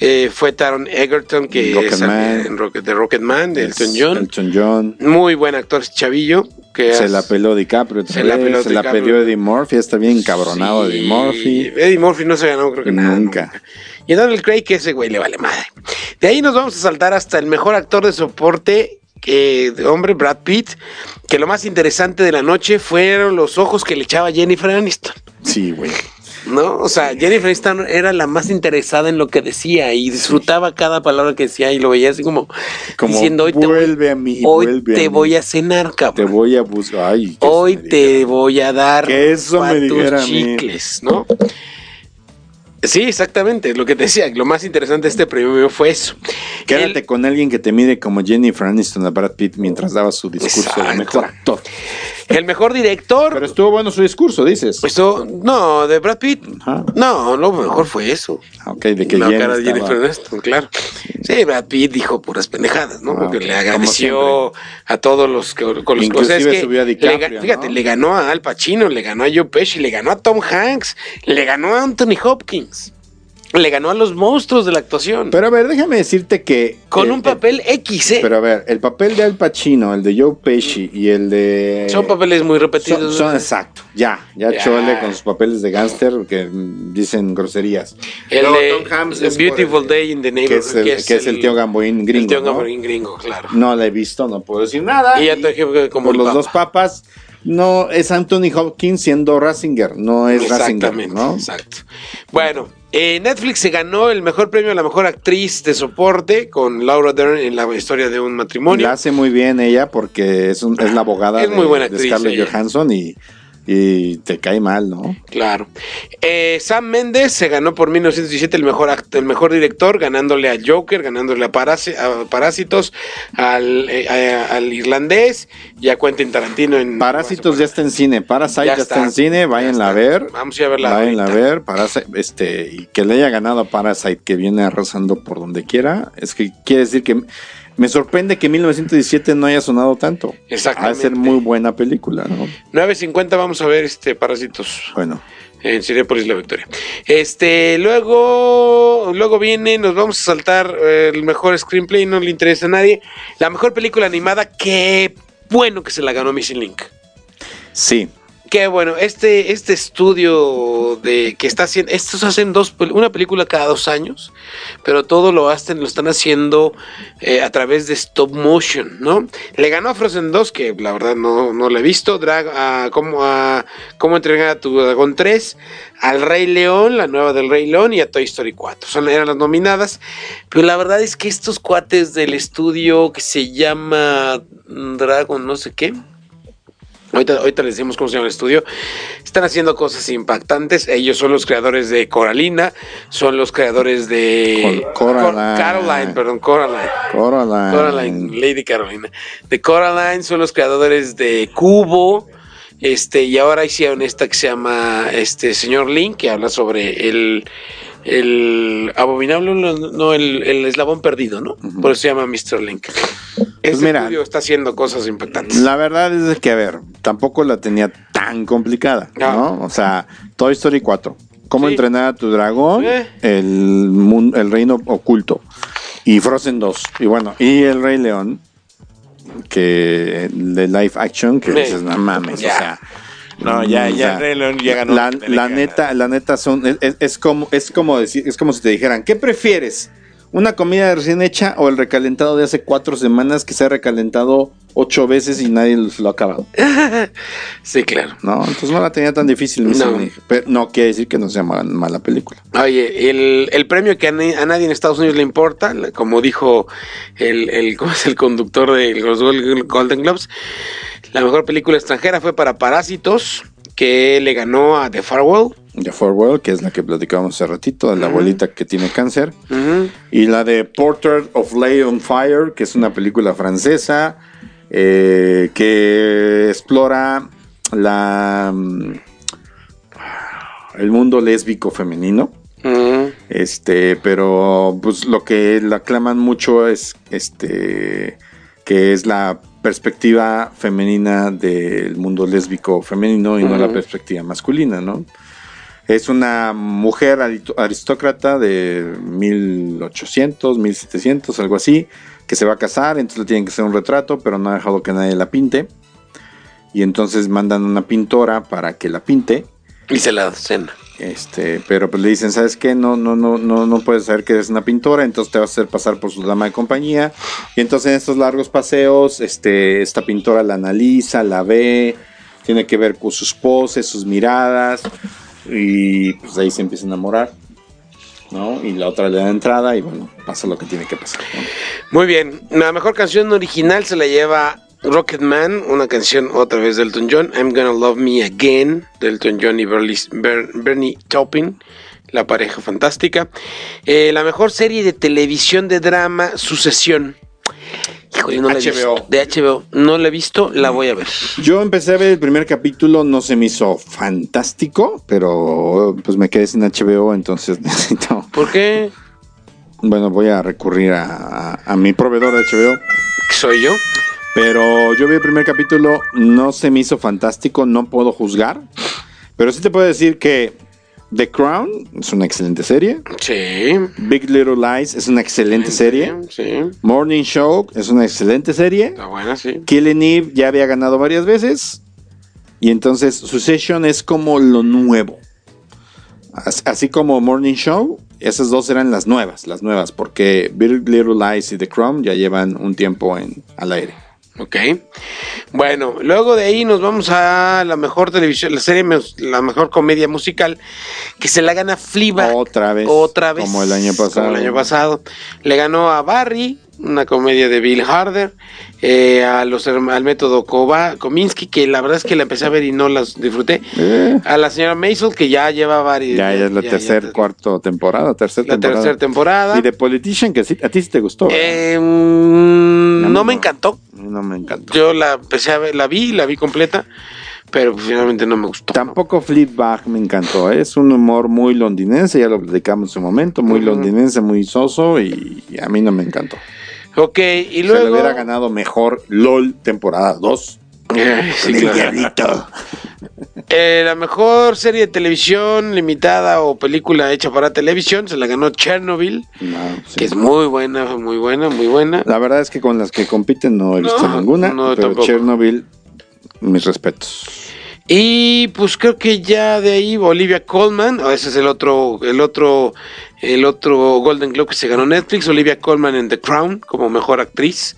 Eh, fue Taron Egerton, que sale en Rocket, de Rocketman, de Elton Es John. Elton John. Muy buen actor, chavillo. Que Se has- la peló DiCaprio. Se la peló se la Eddie Murphy. Está bien encabronado Sí, Eddie Murphy. Eddie Murphy no se ganó, creo que nada. Nunca. Y Donald Craig, que ese güey le vale madre. De ahí nos vamos a saltar hasta el mejor actor de soporte, que, de hombre, Brad Pitt. Que lo más interesante de la noche fueron los ojos que le echaba Jennifer Aniston. Sí, güey. ¿No? O sea, Jennifer Aniston era la más interesada en lo que decía y disfrutaba cada palabra que decía y lo veía así como, Como, diciendo, hoy te, "Vuelve voy, a mí, hoy vuelve a te mí". voy a cenar, Te cabrón. voy a buscar. Ay, Hoy te voy a dar Que eso me a mí. chicles, ¿no? Sí, exactamente, lo que te decía, lo más interesante de este premio fue eso. Quédate con alguien que te mide como Jennifer Aniston a Brad Pitt mientras daba su discurso de Exacto. mejor actor. El mejor director. Pero estuvo bueno su discurso, dices. Esto, no, de Brad Pitt. Ajá. No, lo mejor fue eso. Ah, Ok, de que la cara de Jennifer Aniston, claro. Sí, Brad Pitt dijo puras pendejadas, ¿no? Ah, Porque le agradeció a todos los que con los Inclusive que subió a le DiCaprio, ga- fíjate, ¿no? le ganó a Al Pacino, le ganó a Joe Pesci, le ganó a Tom Hanks, le ganó a Anthony Hopkins, le ganó a los monstruos de la actuación. Pero a ver, déjame decirte que. con eh, un eh, papel X, ¿eh? Pero a ver, el papel de Al Pacino, el de Joe Pesci y el de. Son papeles muy Son, repetidos. son exacto, ya, ya, Ya. chole con sus papeles de gángster que dicen groserías. el de Tom The por Beautiful el- Day in the que Neighborhood. es el, que es el tío Gamboín gringo. El tío ¿no? Gamboín gringo, claro. No la he visto, no puedo decir nada. Y ya te dije como por el los Papa. dos papas, no es Anthony Hopkins siendo Ratzinger, no es Ratzinger, Exactamente, ¿no? exacto. Bueno, eh, Netflix se ganó el mejor premio a la mejor actriz de soporte con Laura Dern en la historia de un matrimonio. La hace muy bien ella porque es, un- es la abogada Es de, muy buena de Scarlett ella. Johansson y, y te cae mal, ¿no? Claro. Eh, Sam Mendes se ganó por 1917 el mejor act- el mejor director, ganándole a Joker, ganándole a, Parasi- a Parásitos, al, eh, a- al irlandés y a Quentin Tarantino en Parásitos ya está en cine, Parasite Ya ya, está. está, en cine, ya váyanla a ver. Vamos a ir a verla Váyanla a ver, Parasite, este, y que le haya ganado a Parasite, que viene arrasando por donde quiera, es que quiere decir que me sorprende que 1917 no haya sonado tanto. Exactamente. Va a ser muy buena película, ¿no? 9.50 vamos a ver este Parásitos. Bueno, En Cinepolis La Victoria. Este, luego, luego viene, nos vamos a saltar eh, el mejor screenplay, no le interesa a nadie. La mejor película animada, qué bueno que se la ganó Missing Link. sí, Qué bueno, este, este estudio de que está haciendo, estos hacen dos, una película cada dos años, pero todo lo hacen, lo están haciendo eh, a través de stop motion, ¿no? Le ganó a Frozen 2, que la verdad no, no la he visto, Drag, a, cómo, a cómo entregar a tu dragón 3, al Rey León, la nueva del Rey León y a Toy Story 4. Son, eran las nominadas, pero la verdad es que estos cuates del estudio que se llama Dragon, no sé qué. Ahorita, ahorita les decimos cómo se llama el estudio. Están haciendo cosas impactantes. Ellos son los creadores de Coralina, son los creadores de Cor- Coraline. Cor- Caroline, perdón, Coraline. Coraline. Coraline, Lady Carolina. De Coraline son los creadores de Cubo. Este, y ahora hicieron esta que se llama este Señor Link, que habla sobre el, el abominable, no, el, el eslabón perdido, ¿no? Por eso se llama Mr. Link. Este mira, estudio está haciendo cosas impactantes. La verdad es que, a ver, tampoco la tenía tan complicada, No. ¿no? O sea, Toy Story 4. ¿Cómo Sí. entrenar a tu dragón? Eh. El, el reino oculto. Y Frozen 2. Y bueno, y el Rey León. Que de live action, que dices, no mames, o sea. No, ya, o ya sea, Rey León ya ganó. La, la neta, la neta son, es- es como, es como decir, es como si te dijeran, ¿qué prefieres? ¿Una comida recién hecha o el recalentado de hace cuatro semanas que se ha recalentado ocho veces y nadie lo ha acabado? Sí, claro. No, entonces no la tenía tan difícil. No. Pero no quiere decir que no sea ma- mala película. Oye, el, el premio que a, a nadie en Estados Unidos le importa, como dijo el, el, ¿cómo es el conductor de los Gol- Golden Globes, la mejor película extranjera fue para Parásitos, que le ganó a The Farewell. The Farewell, que es la que platicábamos hace ratito, de la abuelita que tiene cáncer. Y la de Portrait of Lay on Fire, que es una película francesa eh, que explora la mm, el mundo lésbico femenino. Este, pero pues lo que la aclaman mucho es este que es la perspectiva femenina del mundo lésbico femenino y no la perspectiva masculina, ¿no? Es una mujer aristócrata de 1800, 1700, algo así, que se va a casar, entonces le tienen que hacer un retrato, pero no ha dejado que nadie la pinte. Y entonces mandan una pintora para que la pinte. Y se la cena. Este, pero pues le dicen, ¿sabes qué? No, no, no, no, no puedes saber que eres una pintora, entonces te vas a hacer pasar por su dama de compañía. Y entonces en estos largos paseos, este, esta pintora la analiza, la ve, tiene que ver con sus poses, sus miradas. Y pues ahí se empieza a enamorar, ¿no? Y la otra le da entrada y bueno, pasa lo que tiene que pasar. Muy bien. La mejor canción original se la lleva Rocket Man, una canción otra vez de Elton John. I'm Gonna Love Me Again, de Elton John y Bernie Taupin, la pareja fantástica. Eh, la mejor serie de televisión de drama, Sucesión. No la he HBO. visto. De HBO. No la he visto, la voy a ver. Yo empecé a ver el primer capítulo, no se me hizo fantástico, pero pues me quedé sin HBO, entonces necesito. ¿Por qué? Bueno, voy a recurrir a, a- a mi proveedor de HBO. ¿Soy yo? Pero yo vi el primer capítulo, no se me hizo fantástico, no puedo juzgar. Pero sí te puedo decir que The Crown es una excelente serie. Sí. Big Little Lies es una excelente serie. Sí. Morning Show es una excelente serie. Está buena, sí. Killing Eve ya había ganado varias veces. Y entonces Succession es como lo nuevo. As- Así como Morning Show, esas dos eran las nuevas, las nuevas, porque Big Little Lies y The Crown ya llevan un tiempo en, al aire. Ok. Bueno, luego de ahí nos vamos a la mejor televisión, la serie, la mejor comedia musical, que se la gana Fleabag. Otra vez. Otra vez. Como el año pasado. Como el año pasado. Le ganó a Barry, una comedia de Bill Harder, eh, a los, al método Kova- Kominsky, que la verdad es que la empecé a ver y no las disfruté. Eh, A la señora Maisel, que ya lleva varios. ya, ya es la tercera, cuarta temporada, tercera La temporada. tercera temporada. Y The Politician, que sí, a ti sí te gustó. Ya no no. me encantó. no me encantó. Yo la empecé a ver, la vi, la vi completa, pero finalmente no me gustó. Tampoco Fleabag me encantó. ¿eh? Es un humor muy londinense, ya lo platicamos en su momento, muy londinense, muy soso y a mí no me encantó. Ok, y Se le luego. hubiera ganado mejor LOL temporada 2. Eh, sí, claro. Eh, la mejor serie de televisión limitada o película hecha para televisión se la ganó Chernobyl, No, sí. que es muy buena, muy buena, muy buena. La verdad es que con las que compiten no he visto No, ninguna, no, pero tampoco. Chernobyl, mis respetos. Y pues creo que ya de ahí Olivia Colman, o ese es el otro, el otro, el otro Golden Globe que se ganó Netflix, Olivia Colman en The Crown como mejor actriz.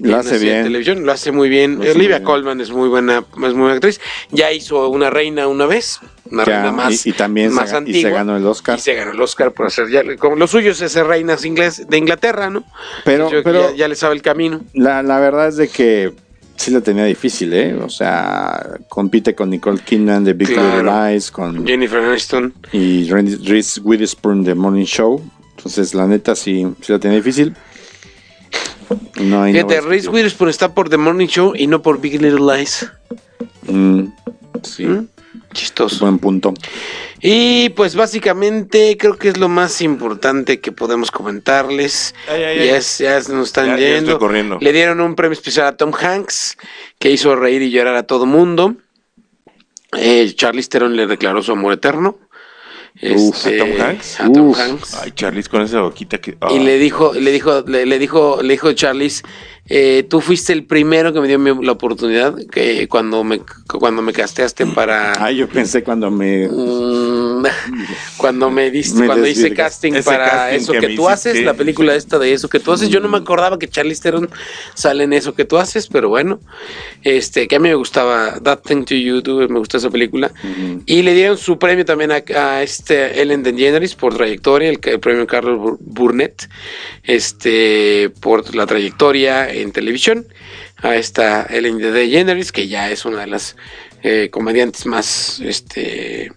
Lo hace bien. televisión, lo hace muy bien. Hace Olivia bien. Colman es muy buena, es muy buena actriz. Ya hizo una reina una vez, una Ya, reina más, y- y también se más ga- y se antigua. ganó el Oscar. Y se ganó el Oscar por hacer ya, como lo suyo es ser reinas inglés de Inglaterra, ¿no? Pero, pero ya, ya le sabe el camino. la, la verdad es de que sí la tenía difícil, ¿eh? O sea, compite con Nicole Kidman de Big Claro. Little Lies, con Jennifer Aniston. y Reese Witherspoon de Morning Show. Entonces, la neta, sí, sí la tenía difícil. No hay Fíjate, Reese Witherspoon está por The Morning Show y no por Big Little Lies. Mm, sí, ¿Mm? Chistoso. buen punto. Y pues básicamente creo que es lo más importante que podemos comentarles. Ay, ay, ya, ay. es- ya nos están Ya- ya yendo. estoy corriendo. Le dieron un premio especial a Tom Hanks, que hizo reír y llorar a todo mundo. Eh, Charlize Theron le declaró su amor eterno. Uf, Este, ¿a Tom Hanks? a Tom Uf. Hanks. Ay, Charlize, con esa boquita que. Y le dijo, le dijo, le, le dijo, le dijo Charlize, eh, tú fuiste el primero que me dio mi- la oportunidad que cuando me cuando me casteaste para Ay, yo pensé cuando me. Mm, cuando me diste, Me cuando hice casting Ese para casting eso que que, tú hiciste. haces, la película esta de eso que tú haces, yo no me acordaba que Charlize Theron sale en eso que tú haces, pero bueno, este, que a mí me gustaba That Thing to You Do, me gustó esa película, y le dieron su premio también a, a este Ellen DeGeneres por trayectoria, el, el premio Carlos Bur- Burnett, este, por la trayectoria en televisión, a esta Ellen DeGeneres, que ya es una de las eh, comediantes más, este,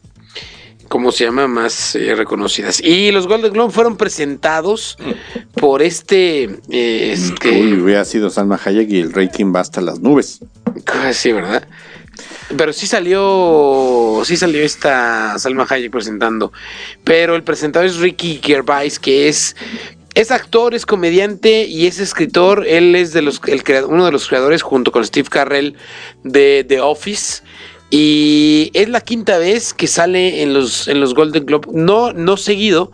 ¿cómo se llama? Más eh, reconocidas. Y los Golden Globe fueron presentados por este, eh, este, Uy, hubiera sido Salma Hayek y el rating va hasta las nubes. ah, sí, ¿verdad? Pero sí salió, sí salió esta Salma Hayek presentando. Pero el presentador es Ricky Gervais, que es es actor, es comediante y es escritor. Él es de los, uno de los creadores junto con Steve Carrell de The Office. Y es la quinta vez que sale en los, en los Golden Globe. No, no seguido,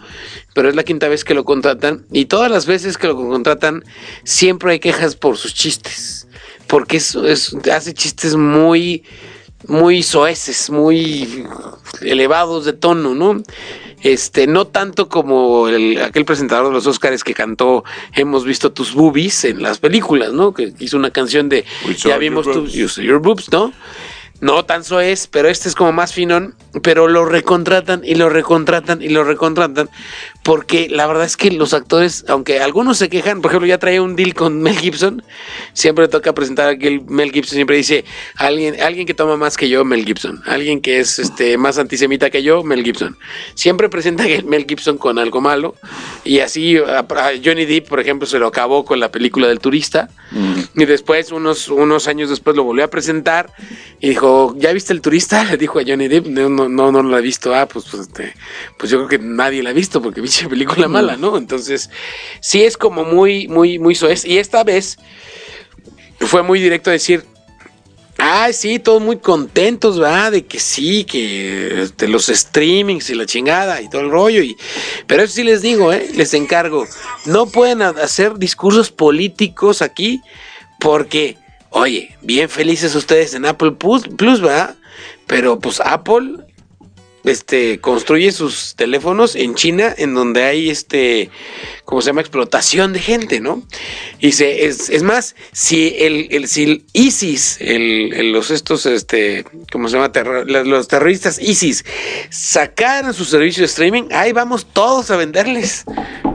pero es la quinta vez que lo contratan. Y todas las veces que lo contratan, siempre hay quejas por sus chistes. Porque es- hace chistes muy, muy soeces, muy elevados de tono, ¿no? Este, no tanto como el- aquel presentador de los Oscars que cantó Hemos visto tus boobies en las películas, ¿no? Que hizo una canción de Ya vimos your tus your boobs, ¿no? No tan es, pero este es como más finón, pero lo recontratan y lo recontratan y lo recontratan, porque la verdad es que los actores, aunque algunos se quejan, por ejemplo, ya traía un deal con Mel Gibson, siempre toca presentar a Mel Gibson siempre dice, alguien, alguien que toma más que yo, Mel Gibson, alguien que es este más antisemita que yo, Mel Gibson. Siempre presenta a Mel Gibson con algo malo, y así Johnny Depp, por ejemplo, se lo acabó con la película del turista, y después, unos, unos años después, lo volvió a presentar y dijo, ¿ya viste el turista? Le dijo a Johnny Depp, no, no, no, no lo ha visto. Ah, pues, pues, este, pues yo creo que nadie la ha visto porque pinche película mala, ¿no? Entonces, sí es como muy, muy, muy soez. Y esta vez fue muy directo a decir, Ah, sí, todos muy contentos, ¿verdad? De que sí, que este, los streamings y la chingada y todo el rollo. Y, pero eso sí les digo, ¿eh? les encargo, no pueden hacer discursos políticos aquí porque Oye, bien felices ustedes en Apple Plus, ¿verdad? Pero pues Apple este, construye sus teléfonos en China, en donde hay este, ¿cómo se llama? Explotación de gente, ¿no? Y se, es, más, si el, el, si ISIS, el, los estos, este, ¿cómo se llama? los terroristas ISIS sacaran su servicio de streaming, ahí vamos todos a venderles.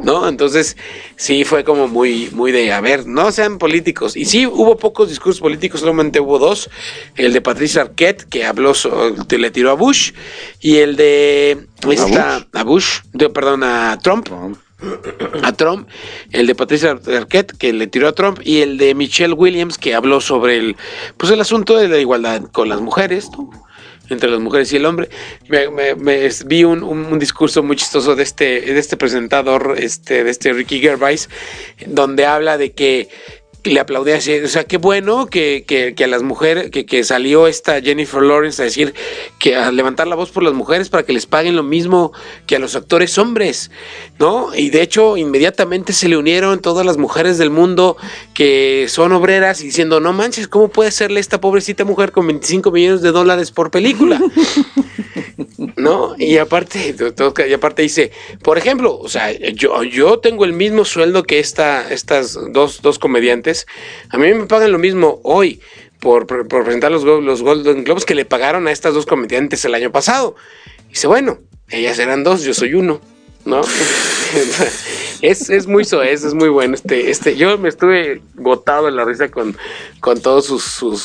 ¿no? Entonces, sí fue como muy, muy de, a ver, no sean políticos. Y sí, hubo pocos discursos políticos, solamente hubo dos. El de Patricia Arquette, que habló, le tiró a Bush, y el de, esta, ¿A Bush? perdón, a Trump. A Trump, el de Patricia Arquette, que le tiró a Trump, y el de Michelle Williams, que habló sobre el, pues el asunto de la igualdad con las mujeres, ¿no? entre las mujeres y el hombre. Me, vi un, discurso muy chistoso de este, de este presentador, este, de este Ricky Gervais, donde habla de que le aplaudía así, o sea, qué bueno que, que, a las mujeres, que, que, salió esta Jennifer Lawrence a decir que a levantar la voz por las mujeres para que les paguen lo mismo que a los actores hombres, ¿no? Y de hecho, inmediatamente se le unieron todas las mujeres del mundo que son obreras y diciendo, no manches, ¿cómo puede serle esta pobrecita mujer con 25 millones de dólares por película? ¿No? Y aparte, y aparte dice, por ejemplo, o sea, yo, yo tengo el mismo sueldo que esta, estas dos, dos comediantes. A mí me pagan lo mismo hoy por, presentar los, los Golden Globes que le pagaron a estas dos comediantes el año pasado. dice, bueno, ellas eran dos, yo soy uno. ¿no? es, es muy soez, es muy bueno. Este, este, yo me estuve botado en la risa con, con todos sus, sus,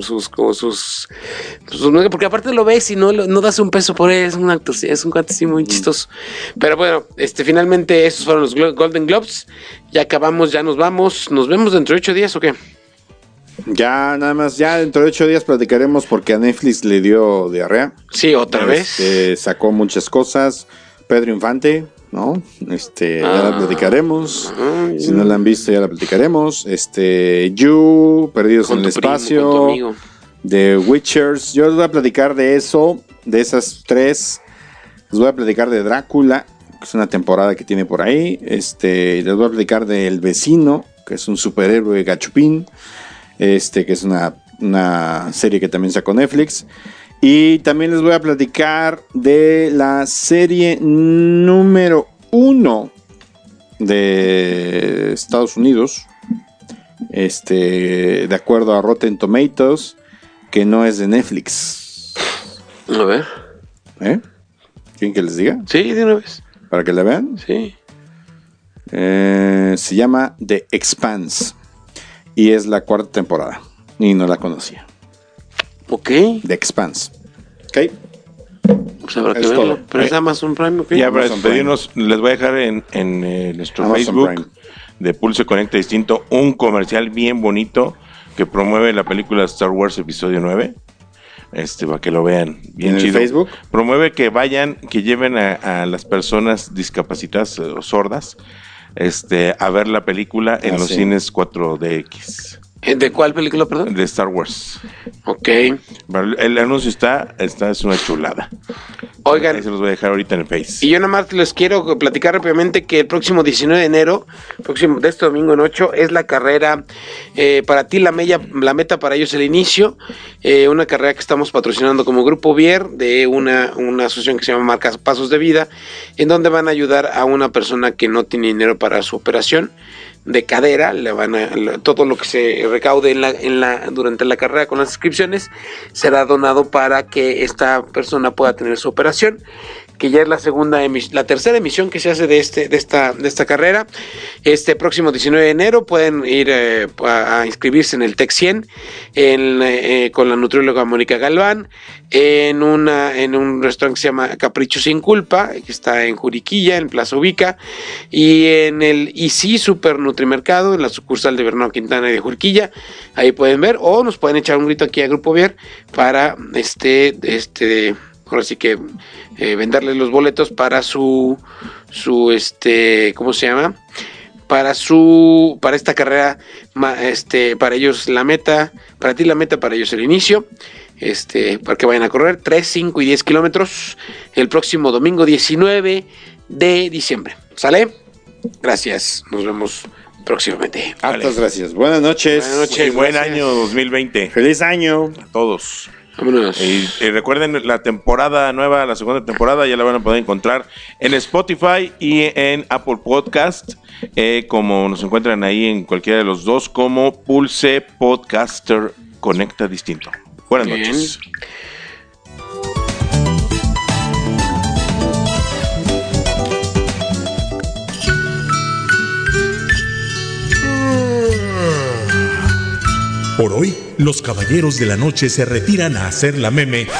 sus, como sus, porque aparte lo ves y no, no das un peso por él, es un actor, es un cuate muy mm. chistoso. Pero bueno, este, finalmente esos fueron los Golden Globes. Ya acabamos, ya nos vamos. ¿Nos vemos dentro de ocho días o qué? Ya, nada más, ya dentro de ocho días platicaremos porque a Netflix le dio diarrea. Sí, otra vez. Este, sacó muchas cosas. Pedro Infante, ¿no? Este, ya la ah. platicaremos. si no la han visto, ya la platicaremos. Este, You, Perdidos en el Espacio. The Witchers. Yo les voy a platicar de eso, de esas tres. Les voy a platicar de Drácula, que es una temporada que tiene por ahí. Este, les voy a platicar de El Vecino, que es un superhéroe gachupín. Este, que es una, una serie que también sacó Netflix. Y también les voy a platicar de la serie número uno de Estados Unidos. Este, de acuerdo a Rotten Tomatoes, que no es de Netflix. A ver. ¿Eh? ¿Quieren que les diga? Sí, de una vez. ¿Para que la vean? Sí. Eh, se llama The Expanse. Y es la cuarta temporada. Y no la conocía. Ok. The Expanse. Ok. Pues habrá que verlo. Pero es Amazon Prime, ok. Ya para despedirnos, les voy a dejar en, en eh, nuestro Facebook de Pulse Conecta Distinto un comercial bien bonito que promueve la película Star Wars Episodio 9 este para que lo vean bien ¿En chido. Facebook? Promueve que vayan, que lleven a, las personas discapacitadas o sordas este a ver la película en ah, los cines 4DX. ¿De cuál película, perdón? De Star Wars. Ok. El anuncio está, está es una chulada. Oigan. Ahí se los voy a dejar ahorita en el Face. Y yo nada más les quiero platicar rápidamente que el próximo 19 de enero, próximo de este domingo en 8, es la carrera eh, para ti, la, la meta para ellos el inicio. Eh, una carrera que estamos patrocinando como Grupo Vier de una, una asociación que se llama Marcas Pasos de Vida, en donde van a ayudar a una persona que no tiene dinero para su operación de cadera, le van a, todo lo que se recaude en la, en la, durante la carrera con las inscripciones será donado para que esta persona pueda tener su operación que ya es la segunda la tercera emisión que se hace de este de esta de esta carrera. Este próximo 19 de enero pueden ir eh, a, inscribirse en el Tec 100 eh, con la nutrióloga Mónica Galván en una en un restaurante que se llama Capricho sin culpa, que está en Juriquilla, en Plaza Ubica y en el ICI Super Nutrimercado en la sucursal de Bernardo Quintana y de Juriquilla. Ahí pueden ver o nos pueden echar un grito aquí a Grupo Vier para este este ahora sí que eh, venderles los boletos para su, su, este, ¿cómo se llama? Para su, para esta carrera, este, para ellos la meta, para ti la meta, para ellos el inicio, este, para que vayan a correr 3, 5 y 10 kilómetros el próximo domingo 19 de diciembre. ¿Sale? Gracias, nos vemos próximamente. Muchas gracias. Buenas noches. Buenas noches. buen año 2020. Feliz año a todos. Y, recuerden la temporada nueva, la segunda temporada, ya la van a poder encontrar en Spotify y en Apple Podcast, eh, como nos encuentran ahí en cualquiera de los dos, como Pulse Podcaster Conecta Distinto. Buenas noches. Por hoy, los caballeros de la noche se retiran a hacer la meme.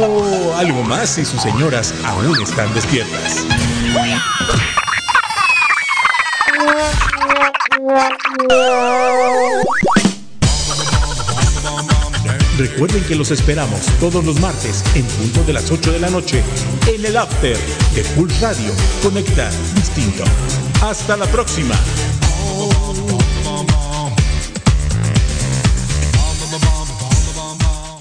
O algo más si sus señoras aún están despiertas. Recuerden que los esperamos todos los martes en punto de las 8 de la noche en el After de Pulse Radio. Conecta distinto. Hasta la próxima.